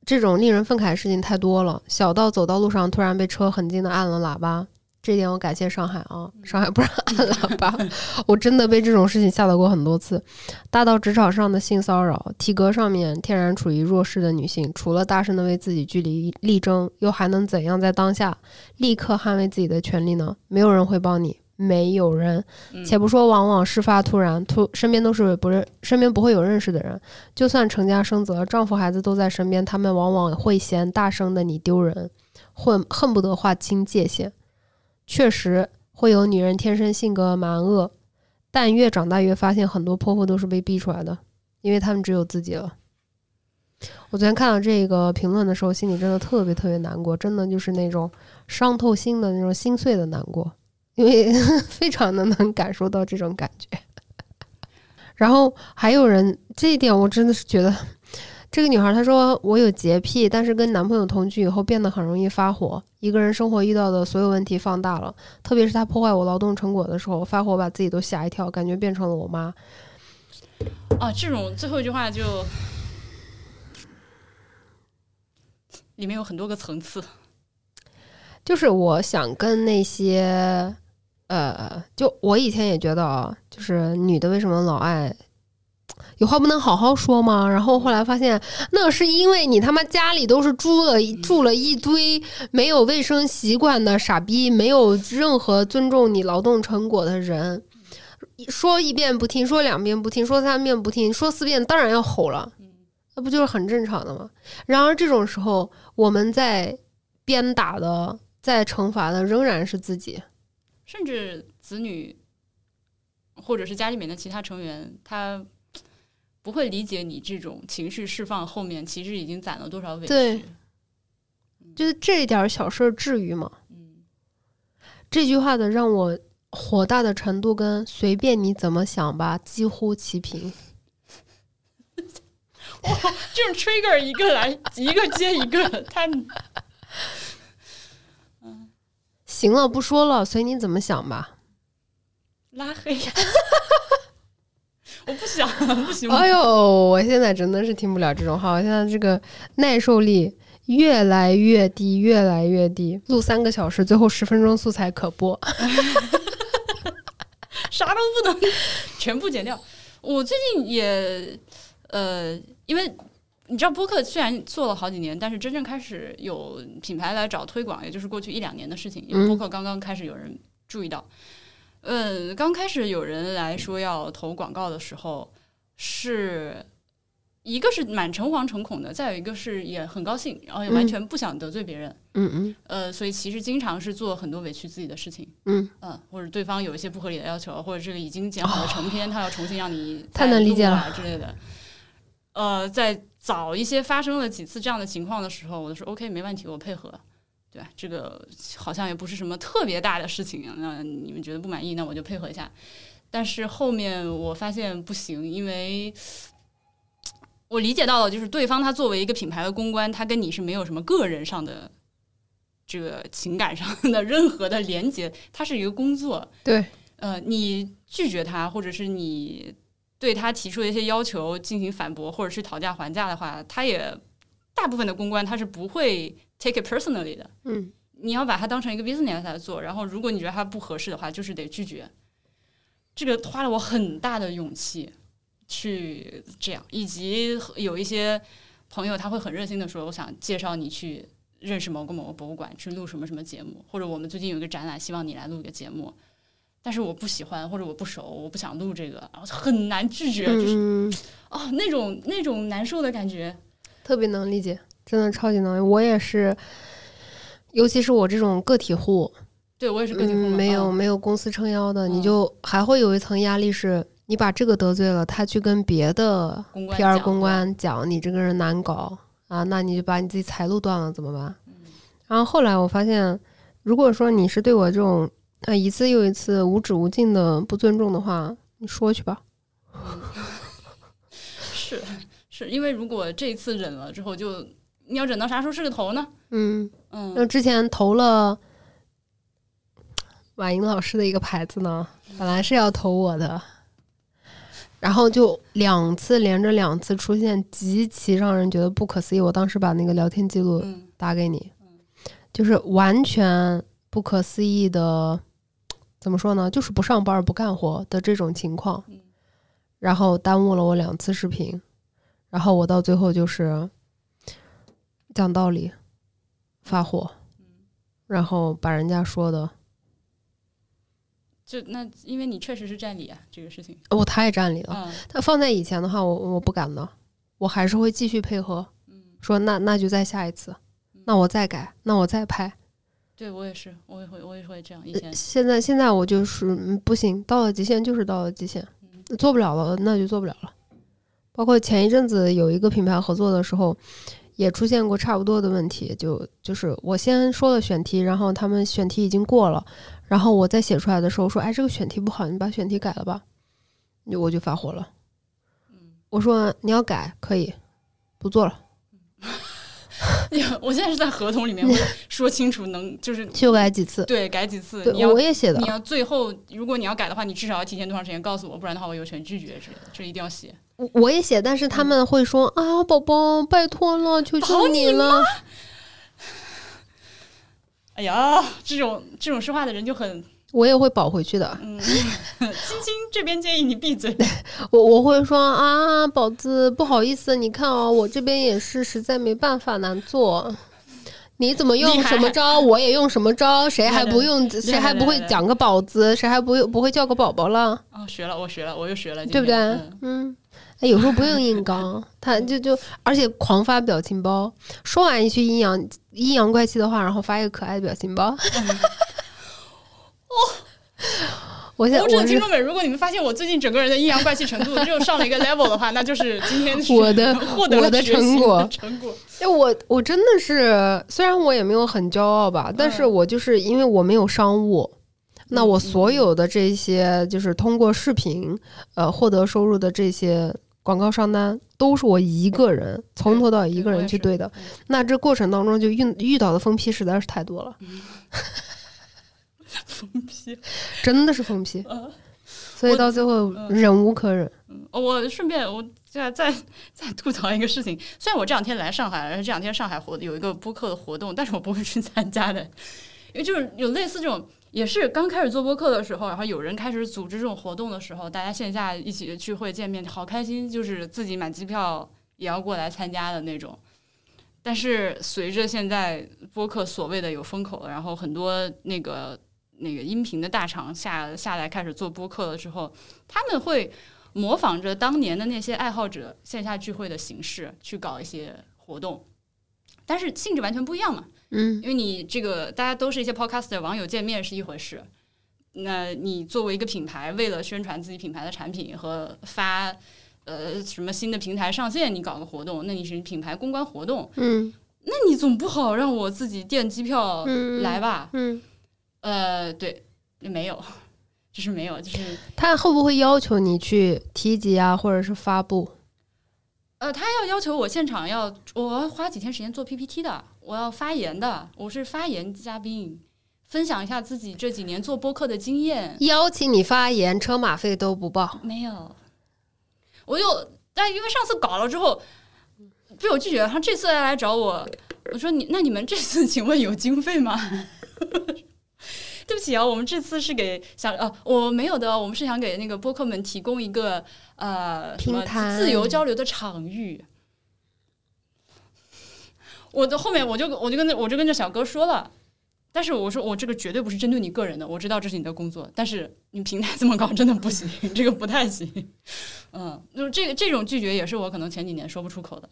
这种令人愤慨的事情太多了，小到走到路上突然被车很近的按了喇叭，这点我感谢上海啊，上海不让按喇叭，我真的被这种事情吓到过很多次。大到职场上的性骚扰，体格上面天然处于弱势的女性，除了大声的为自己据理力争，又还能怎样在当下立刻捍卫自己的权利呢？没有人会帮你。没有人，且不说往往事发突然，突身边都是不认，身边不会有认识的人。就算成家生子，丈夫孩子都在身边，他们往往会嫌大声的你丢人，恨恨不得划清界限。确实会有女人天生性格蛮恶，但越长大越发现很多泼妇都是被逼出来的，因为他们只有自己了。我昨天看到这个评论的时候，心里真的特别特别难过，真的就是那种伤透心的那种心碎的难过。因为 非常的能感受到这种感觉，然后还有人这一点我真的是觉得，这个女孩她说我有洁癖，但是跟男朋友同居以后变得很容易发火，一个人生活遇到的所有问题放大了，特别是他破坏我劳动成果的时候发火，把自己都吓一跳，感觉变成了我妈。啊，这种最后一句话就里面有很多个层次，就是我想跟那些。呃，就我以前也觉得啊，就是女的为什么老爱有话不能好好说吗？然后后来发现，那是因为你他妈家里都是住了住了一堆没有卫生习惯的傻逼，没有任何尊重你劳动成果的人，说一遍不听，说两遍不听，说三遍不听，说四遍当然要吼了，那不就是很正常的吗？然而这种时候，我们在鞭打的，在惩罚的仍然是自己。甚至子女，或者是家里面的其他成员，他不会理解你这种情绪释放后面其实已经攒了多少委屈。对，就是这一点小事儿至于吗？嗯，这句话的让我火大的程度跟随便你怎么想吧几乎齐平。哇，这种 trigger 一个来 一个接一个，太……行了，不说了，随你怎么想吧。拉黑。我不想，不行。哎呦，我现在真的是听不了这种话，我现在这个耐受力越来越低，越来越低。录三个小时，最后十分钟素材可播，啥都不能，全部剪掉。我最近也，呃，因为你知道，播客虽然做了好几年，但是真正开始有品牌来找推广，也就是过去一两年的事情。因为播客刚刚开始有人注意到。嗯，刚开始有人来说要投广告的时候，是一个是满诚惶诚恐的，再有一个是也很高兴，然后也完全不想得罪别人。嗯嗯。呃，所以其实经常是做很多委屈自己的事情。嗯嗯，或者对方有一些不合理的要求，或者这个已经剪好的成片，他要重新让你太能理解了之类的。呃，在早一些发生了几次这样的情况的时候，我就说 OK，没问题，我配合。对，这个好像也不是什么特别大的事情，那你们觉得不满意，那我就配合一下。但是后面我发现不行，因为我理解到了，就是对方他作为一个品牌的公关，他跟你是没有什么个人上的这个情感上的任何的连接，他是一个工作。对，呃，你拒绝他，或者是你对他提出的一些要求进行反驳，或者是讨价还价的话，他也大部分的公关他是不会。Take it personally 的，嗯，你要把它当成一个 business 来做，然后如果你觉得它不合适的话，就是得拒绝。这个花了我很大的勇气去这样，以及有一些朋友他会很热心的说，我想介绍你去认识某个某个博物馆，去录什么什么节目，或者我们最近有一个展览，希望你来录一个节目，但是我不喜欢或者我不熟，我不想录这个，然后很难拒绝，就是哦那种那种难受的感觉，特别能理解。真的超级能，我也是，尤其是我这种个体户，对我也是个体户，没有没有公司撑腰的，你就还会有一层压力，是你把这个得罪了，他去跟别的 PR 公关讲你这个人难搞啊，那你就把你自己财路断了怎么办？然后后来我发现，如果说你是对我这种啊一次又一次无止无尽的不尊重的话，你说去吧。是是因为如果这次忍了之后就。你要忍到啥时候是个头呢？嗯嗯，那之前投了婉莹老师的一个牌子呢，本来是要投我的，然后就两次连着两次出现极其让人觉得不可思议。我当时把那个聊天记录打给你，就是完全不可思议的，怎么说呢？就是不上班不干活的这种情况，然后耽误了我两次视频，然后我到最后就是。讲道理，发火，然后把人家说的，就那，因为你确实是占理啊，这个事情，我太占理了。但放在以前的话，我我不敢的，我还是会继续配合。说那那就再下一次，那我再改，那我再拍。对我也是，我也会，我也会这样。以前现在现在我就是不行，到了极限就是到了极限，做不了了那就做不了了。包括前一阵子有一个品牌合作的时候。也出现过差不多的问题，就就是我先说了选题，然后他们选题已经过了，然后我再写出来的时候说，哎，这个选题不好，你把选题改了吧，我就发火了。我说你要改可以，不做了。我现在是在合同里面说清楚，能 就是修改几次，对，改几次。对，我也写的。你要最后，如果你要改的话，你至少要提前多长时间告诉我，不然的话我有权拒绝之类的，这一定要写。我我也写，但是他们会说啊，宝宝，拜托了，求求你了。哎呀，这种这种说话的人就很，我也会保回去的。嗯，青青这边建议你闭嘴。我我会说啊，宝子，不好意思，你看哦，我这边也是实在没办法难做。你怎么用什么招，我也用什么招，谁还不用？谁还不会讲个宝子？谁还不不会叫个宝宝了？哦，学了，我学了，我又学了，对不对？嗯。他有时候不用硬刚，他就就而且狂发表情包，说完一句阴阳阴阳怪气的话，然后发一个可爱的表情包。哦，我现在我听众们，如果你们发现我最近整个人的阴阳怪气程度 又上了一个 level 的话，那就是今天我的 获得我的成果成果。哎，我我真的是，虽然我也没有很骄傲吧，但是我就是因为我没有商务。那我所有的这些，就是通过视频，呃，获得收入的这些广告商单，都是我一个人从头到尾一个人去对的。那这过程当中就遇遇到的疯批实在是太多了。批，真的是疯批。所以到最后忍无可忍。我顺便我再再 再吐槽一个事情，虽然我这两天来上海，而且这两天上海活有一个播客的活动，但是我不会去参加的，因为就是有类似这种，也是刚开始做播客的时候，然后有人开始组织这种活动的时候，大家线下一起聚会见面，好开心，就是自己买机票也要过来参加的那种。但是随着现在播客所谓的有风口了，然后很多那个那个音频的大厂下下来开始做播客了之后，他们会模仿着当年的那些爱好者线下聚会的形式去搞一些活动，但是性质完全不一样嘛。嗯，因为你这个大家都是一些 podcast 的网友见面是一回事，那你作为一个品牌，为了宣传自己品牌的产品和发。呃，什么新的平台上线，你搞个活动，那你是品牌公关活动，嗯，那你总不好让我自己垫机票来吧，嗯，呃，对，没有，就是没有，就是他会不会要求你去提及啊，或者是发布？呃，他要要求我现场要，我要花几天时间做 PPT 的，我要发言的，我是发言嘉宾，分享一下自己这几年做播客的经验，邀请你发言，车马费都不报，没有。我就但因为上次搞了之后被我拒绝，了，他这次再来找我，我说你那你们这次请问有经费吗？对不起啊，我们这次是给想呃我没有的，我们是想给那个播客们提供一个呃平台自由交流的场域。我的后面我就我就跟着我就跟着小哥说了。但是我说我这个绝对不是针对你个人的，我知道这是你的工作，但是你平台这么高真的不行，这个不太行。嗯，就是这个这种拒绝也是我可能前几年说不出口的。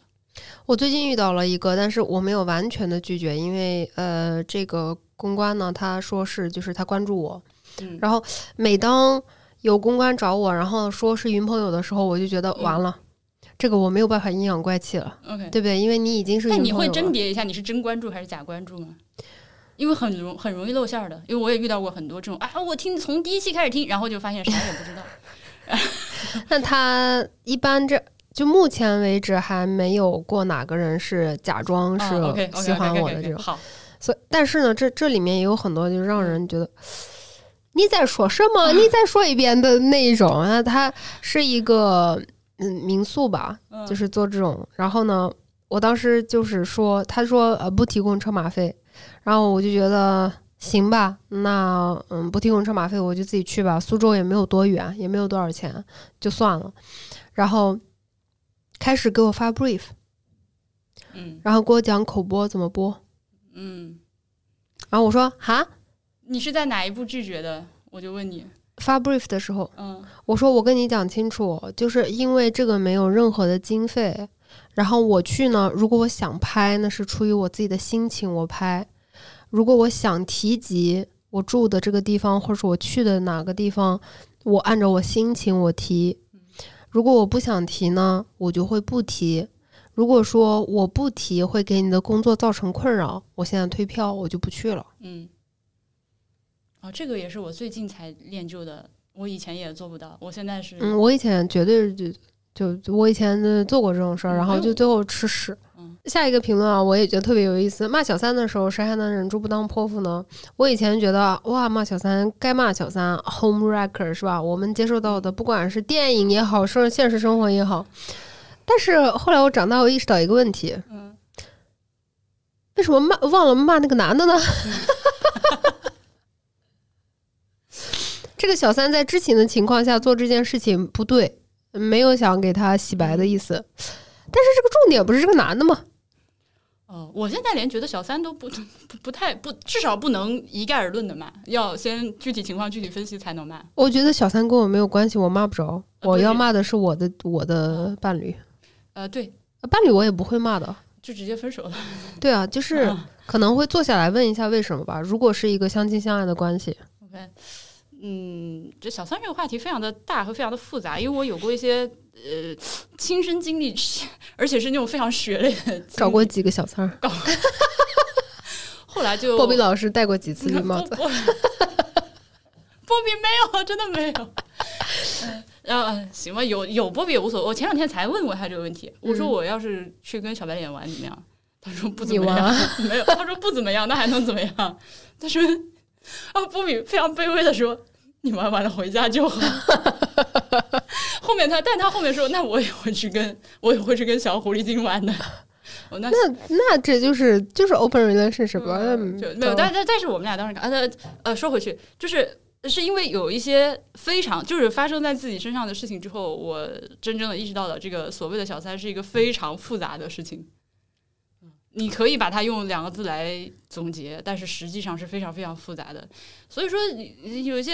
我最近遇到了一个，但是我没有完全的拒绝，因为呃，这个公关呢，他说是就是他关注我，然后每当有公关找我，然后说是云朋友的时候，我就觉得完了，这个我没有办法阴阳怪气了，OK，对不对？因为你已经是，但你会甄别一下你是真关注还是假关注吗？因为很容很容易露馅儿的，因为我也遇到过很多这种啊，我听从第一期开始听，然后就发现啥也不知道。那他一般这就目前为止还没有过哪个人是假装是喜欢我的这种。好，所以但是呢，这这里面也有很多就让人觉得你在说什么？你再说一遍的那一种。那他是一个嗯民宿吧，就是做这种。然后呢，我当时就是说，他说呃不提供车马费。然后我就觉得行吧，那嗯不提供车马费，我就自己去吧。苏州也没有多远，也没有多少钱，就算了。然后开始给我发 brief，嗯，然后给我讲口播怎么播，嗯。然后我说哈，你是在哪一步拒绝的？我就问你发 brief 的时候，嗯，我说我跟你讲清楚，就是因为这个没有任何的经费。然后我去呢，如果我想拍，那是出于我自己的心情，我拍。如果我想提及我住的这个地方，或者是我去的哪个地方，我按照我心情我提。如果我不想提呢，我就会不提。如果说我不提会给你的工作造成困扰，我现在退票，我就不去了。嗯。啊，这个也是我最近才练就的，我以前也做不到，我现在是。嗯，我以前绝对是就。就我以前做过这种事儿，然后就最后吃屎。下一个评论啊，我也觉得特别有意思。骂小三的时候，谁还能忍住不当泼妇呢？我以前觉得哇，骂小三该骂小三，home wrecker 是吧？我们接受到的，不管是电影也好，是现实生活也好。但是后来我长大，我意识到一个问题，嗯，为什么骂忘了骂那个男的呢？这个小三在知情的情况下做这件事情不对。没有想给他洗白的意思，但是这个重点不是这个男的吗？哦，我现在连觉得小三都不不不太不，至少不能一概而论的骂，要先具体情况具体分析才能骂。我觉得小三跟我没有关系，我骂不着。我要骂的是我的我的伴侣。呃，对，伴侣我也不会骂的，就直接分手了。对啊，就是可能会坐下来问一下为什么吧。如果是一个相亲相爱的关系，OK。嗯，这小三这个话题非常的大和非常的复杂，因为我有过一些呃亲身经历，而且是那种非常血泪的。找过几个小三儿，后来就波比老师戴过几次绿帽子。波比没有，真的没有。然 后行吧，有有波比也无所谓。我前两天才问过他这个问题，我说我要是去跟小白脸玩怎么样？他说不怎么样，没有。他说不怎么样，那还能怎么样？他说。啊波比非常卑微的说：“你玩完了回家就好。”后面他，但他后面说：“那我也会去跟，我也会去跟小狐狸精玩的。”那那这就是就是 open relationship 吧？没有，但但但是我们俩当时呃呃说回去，就是是因为有一些非常就是发生在自己身上的事情之后，我真正的意识到了这个所谓的小三是一个非常复杂的事情。你可以把它用两个字来总结，但是实际上是非常非常复杂的。所以说，有些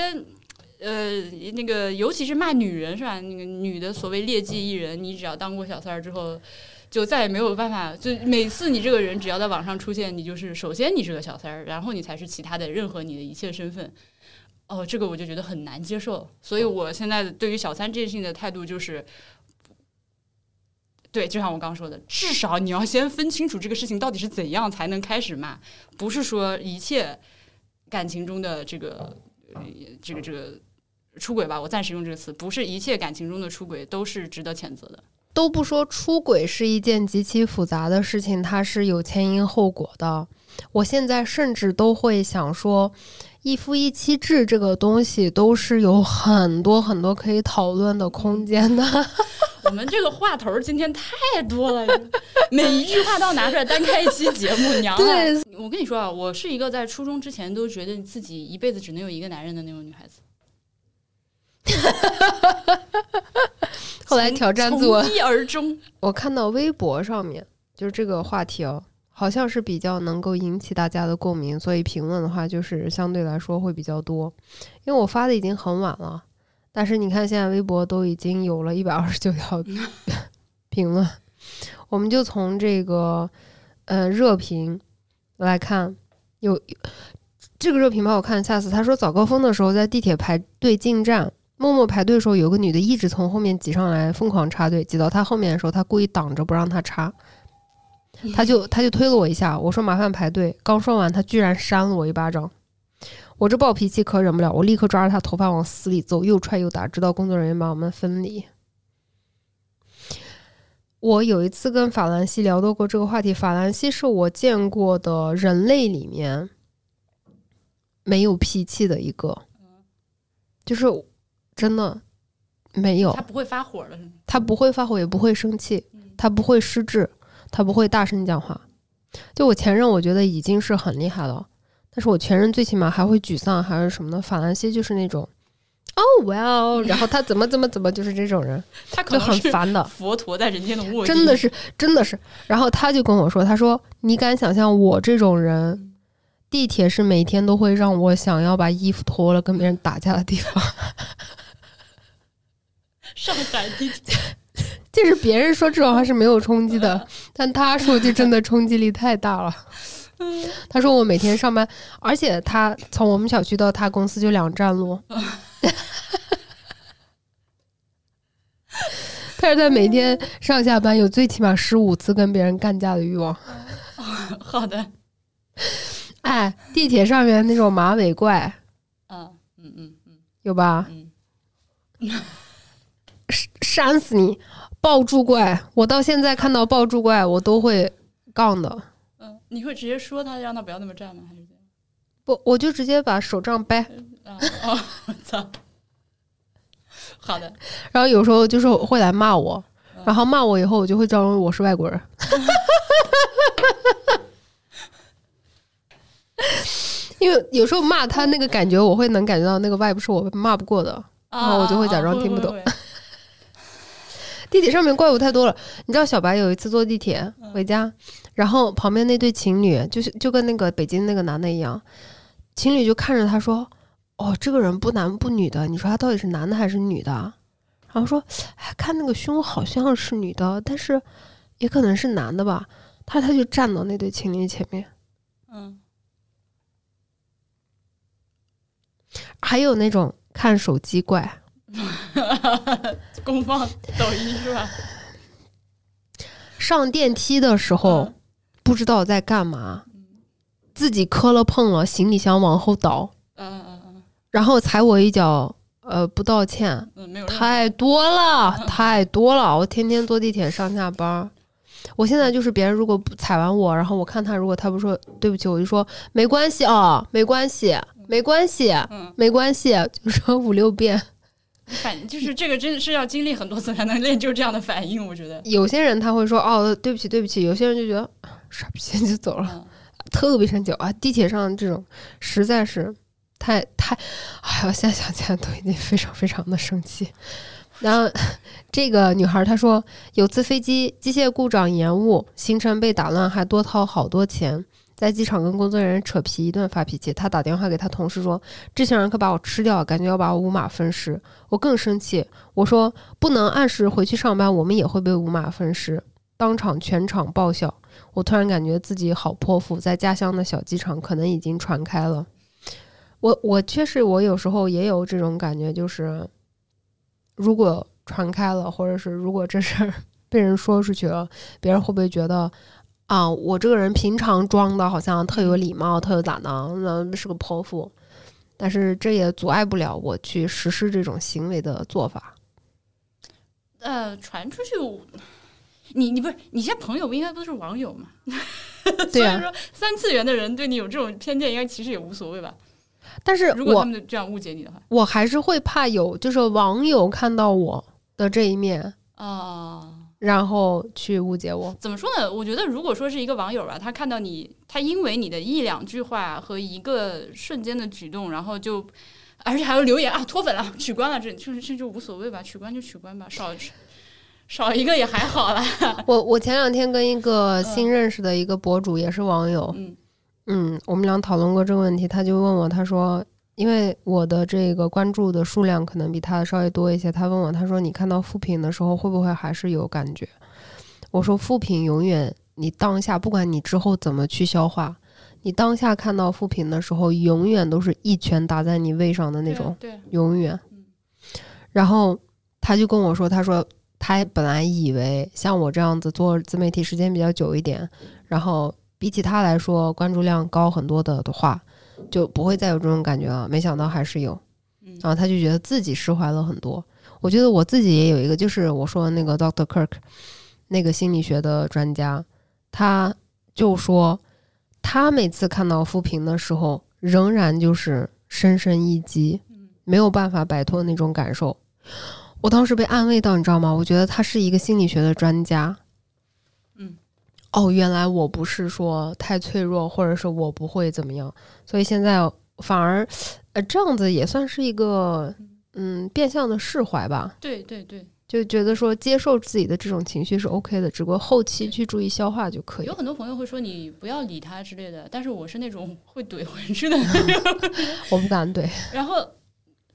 呃，那个尤其是骂女人是吧？那个女的所谓劣迹艺人，你只要当过小三儿之后，就再也没有办法。就每次你这个人只要在网上出现，你就是首先你是个小三儿，然后你才是其他的任何你的一切身份。哦，这个我就觉得很难接受。所以我现在对于小三这件事情的态度就是。对，就像我刚刚说的，至少你要先分清楚这个事情到底是怎样才能开始骂，不是说一切感情中的这个这个这个出轨吧，我暂时用这个词，不是一切感情中的出轨都是值得谴责的。都不说出轨是一件极其复杂的事情，它是有前因后果的。我现在甚至都会想说，一夫一妻制这个东西都是有很多很多可以讨论的空间的。我们这个话头今天太多了，每一句话都要拿出来单开一期节目。娘，对，我跟你说啊，我是一个在初中之前都觉得自己一辈子只能有一个男人的那种女孩子。后来挑战自我，而终。我看到微博上面就是这个话题哦，好像是比较能够引起大家的共鸣，所以评论的话就是相对来说会比较多。因为我发的已经很晚了。但是你看，现在微博都已经有了一百二十九条 评论，我们就从这个呃热评来看，有这个热评吧，我看下次他说早高峰的时候在地铁排队进站，默默排队的时候，有个女的一直从后面挤上来，疯狂插队，挤到他后面的时候，他故意挡着不让他插，他就他就推了我一下，我说麻烦排队，刚说完，他居然扇了我一巴掌。我这暴脾气可忍不了，我立刻抓着他头发往死里揍，又踹又打，直到工作人员把我们分离。我有一次跟法兰西聊到过这个话题，法兰西是我见过的人类里面没有脾气的一个，就是真的没有。他不会发火的，他不会发火，也不会生气，他不会失智，他不会大声讲话。就我前任，我觉得已经是很厉害了。但是我前任最起码还会沮丧还是什么的，法兰西就是那种，Oh well，然后他怎么怎么怎么就是这种人，他可能很烦的。佛陀在人间的卧真的是真的是。然后他就跟我说，他说你敢想象我这种人，地铁是每天都会让我想要把衣服脱了跟别人打架的地方。上海地铁，就是别人说这种话是没有冲击的，但他说就真的冲击力太大了。他说我每天上班，而且他从我们小区到他公司就两站路。他是在每天上下班有最起码十五次跟别人干架的欲望。好的，哎，地铁上面那种马尾怪，嗯嗯嗯嗯，有吧？扇死你！抱住怪，我到现在看到抱住怪，我都会杠的。嗯你会直接说他，让他不要那么站吗？还是怎样？不，我就直接把手杖掰。啊！哦，我操！好的。然后有时候就是会来骂我，然后骂我以后，我就会装我是外国人。因为有时候骂他那个感觉，我会能感觉到那个 vibe 是我骂不过的，然后我就会假装听不懂。地铁上面怪物太多了，你知道小白有一次坐地铁回家。然后旁边那对情侣，就是就跟那个北京那个男的一样，情侣就看着他说：“哦，这个人不男不女的，你说他到底是男的还是女的？”然后说：“看那个胸好像是女的，但是也可能是男的吧。”他他就站到那对情侣前面，嗯，还有那种看手机怪，公放抖音是吧？上电梯的时候。不知道在干嘛，自己磕了碰了，行李箱往后倒，嗯嗯嗯，然后踩我一脚，呃，不道歉，太多了，太多了，我天天坐地铁上下班，我现在就是别人如果不踩完我，然后我看他如果他不说对不起，我就说没关系啊，没关系，没关系，嗯，没关系，就说五六遍。反 就是这个，真的是要经历很多次才能练就这样的反应。我觉得有些人他会说哦，对不起，对不起。有些人就觉得 傻逼就走了，特别生气啊！地铁上这种实在是太太，哎呀，现在想起来都已经非常非常的生气。然后这个女孩她说，有次飞机机械故障延误，行程被打乱，还多掏好多钱。在机场跟工作人员扯皮，一顿发脾气。他打电话给他同事说：“这些人可把我吃掉，感觉要把我五马分尸。”我更生气，我说：“不能按时回去上班，我们也会被五马分尸。”当场全场爆笑。我突然感觉自己好泼妇，在家乡的小机场可能已经传开了。我我确实，我有时候也有这种感觉，就是如果传开了，或者是如果这事儿 被人说出去了，别人会不会觉得？啊，我这个人平常装的好像特有礼貌，特有咋的，那是个泼妇，但是这也阻碍不了我去实施这种行为的做法。呃，传出去，你你不是你现在朋友不应该都是网友吗？对啊，说三次元的人对你有这种偏见，应该其实也无所谓吧。但是如果他们这样误解你的话，我还是会怕有就是网友看到我的这一面啊。然后去误解我，怎么说呢？我觉得如果说是一个网友吧，他看到你，他因为你的一两句话和一个瞬间的举动，然后就，而且还有留言啊，脱粉了，取关了，这这这就无所谓吧，取关就取关吧，少少一个也还好啦。我我前两天跟一个新认识的一个博主，也是网友，嗯嗯，我们俩讨论过这个问题，他就问我，他说。因为我的这个关注的数量可能比他的稍微多一些，他问我，他说你看到负评的时候会不会还是有感觉？我说负评永远，你当下不管你之后怎么去消化，你当下看到负评的时候，永远都是一拳打在你胃上的那种，对，永远。然后他就跟我说，他说他本来以为像我这样子做自媒体时间比较久一点，然后比起他来说关注量高很多的的话。就不会再有这种感觉了，没想到还是有，然后他就觉得自己释怀了很多。我觉得我自己也有一个，就是我说的那个 Doctor Kirk，那个心理学的专家，他就说他每次看到负评的时候，仍然就是深深一击，没有办法摆脱那种感受。我当时被安慰到，你知道吗？我觉得他是一个心理学的专家。哦，原来我不是说太脆弱，或者是我不会怎么样，所以现在反而，呃，这样子也算是一个，嗯，变相的释怀吧。对对对，就觉得说接受自己的这种情绪是 OK 的，只不过后期去注意消化就可以。有很多朋友会说你不要理他之类的，但是我是那种会怼回去的，我不敢怼。然后，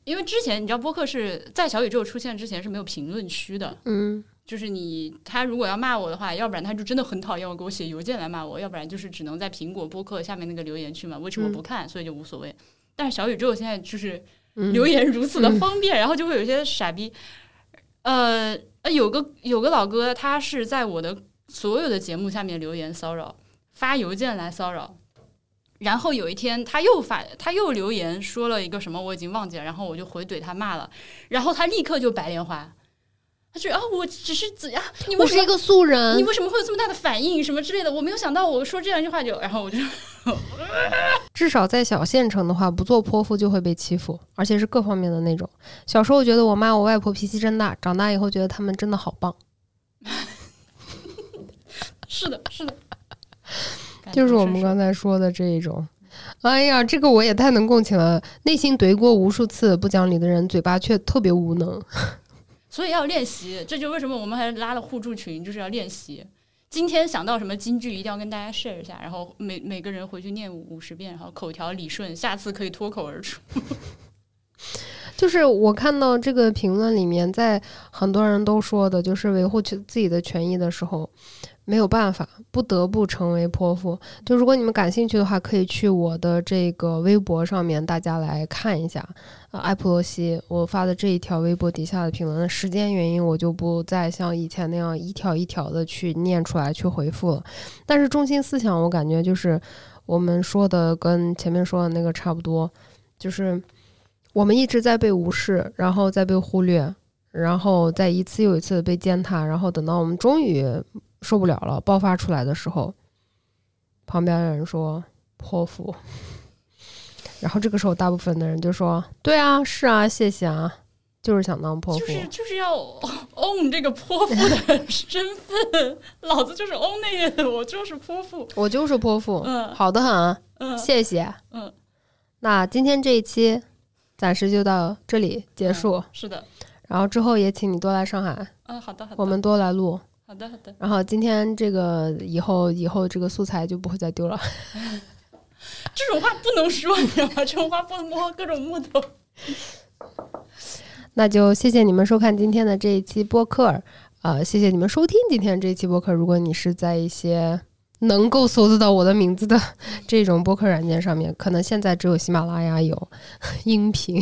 因为之前你知道播客是在小宇宙出现之前是没有评论区的，嗯。就是你，他如果要骂我的话，要不然他就真的很讨厌我，给我写邮件来骂我；要不然就是只能在苹果播客下面那个留言区嘛，为什么不看？所以就无所谓。但是小宇宙现在就是留言如此的方便，然后就会有一些傻逼。呃，有个有个老哥，他是在我的所有的节目下面留言骚扰，发邮件来骚扰。然后有一天他又发，他又留言说了一个什么，我已经忘记了。然后我就回怼他骂了，然后他立刻就白莲花。就啊，我只是怎样？我是一个素人，你为什么会有这么大的反应？什么之类的？我没有想到，我说这样一句话就，然后我就，至少在小县城的话，不做泼妇就会被欺负，而且是各方面的那种。小时候觉得我妈我外婆脾气真大，长大以后觉得他们真的好棒。是的，是的，就是我们刚才说的这一种。哎呀，这个我也太能共情了。内心怼过无数次不讲理的人，嘴巴却特别无能。所以要练习，这就为什么我们还拉了互助群，就是要练习。今天想到什么金句，一定要跟大家 share 一下，然后每每个人回去念五十遍，然后口条理顺，下次可以脱口而出。就是我看到这个评论里面，在很多人都说的，就是维护自己的权益的时候。没有办法，不得不成为泼妇。就如果你们感兴趣的话，可以去我的这个微博上面，大家来看一下。啊，艾普罗西，我发的这一条微博底下的评论，时间原因我就不再像以前那样一条一条的去念出来去回复了。但是中心思想，我感觉就是我们说的跟前面说的那个差不多，就是我们一直在被无视，然后再被忽略，然后再一次又一次的被践踏，然后等到我们终于。受不了了，爆发出来的时候，旁边的人说泼妇，然后这个时候，大部分的人就说：“对啊，是啊，谢谢啊，就是想当泼妇，就是。就是要 own 这个泼妇的身份，老子就是 own 那个，我就是泼妇，我就是泼妇，嗯，好的很，嗯，谢谢，嗯，那今天这一期暂时就到这里结束，是的，然后之后也请你多来上海，嗯，好的，好的，我们多来录，好的，好的，然后今天这个以后以后这个素材就不会再丢了。这种话不能说，你知道吗？这种话不能摸各种木头。那就谢谢你们收看今天的这一期播客，呃，谢谢你们收听今天这一期播客。如果你是在一些能够搜得到我的名字的这种播客软件上面，可能现在只有喜马拉雅有音频，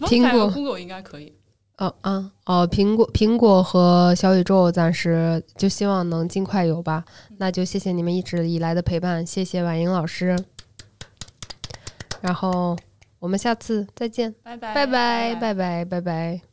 苹果、Google 应该可以。哦啊哦，苹果、苹果和小宇宙暂时就希望能尽快有吧。那就谢谢你们一直以来的陪伴，谢谢婉莹老师。然后我们下次再见，拜拜拜拜拜拜拜拜。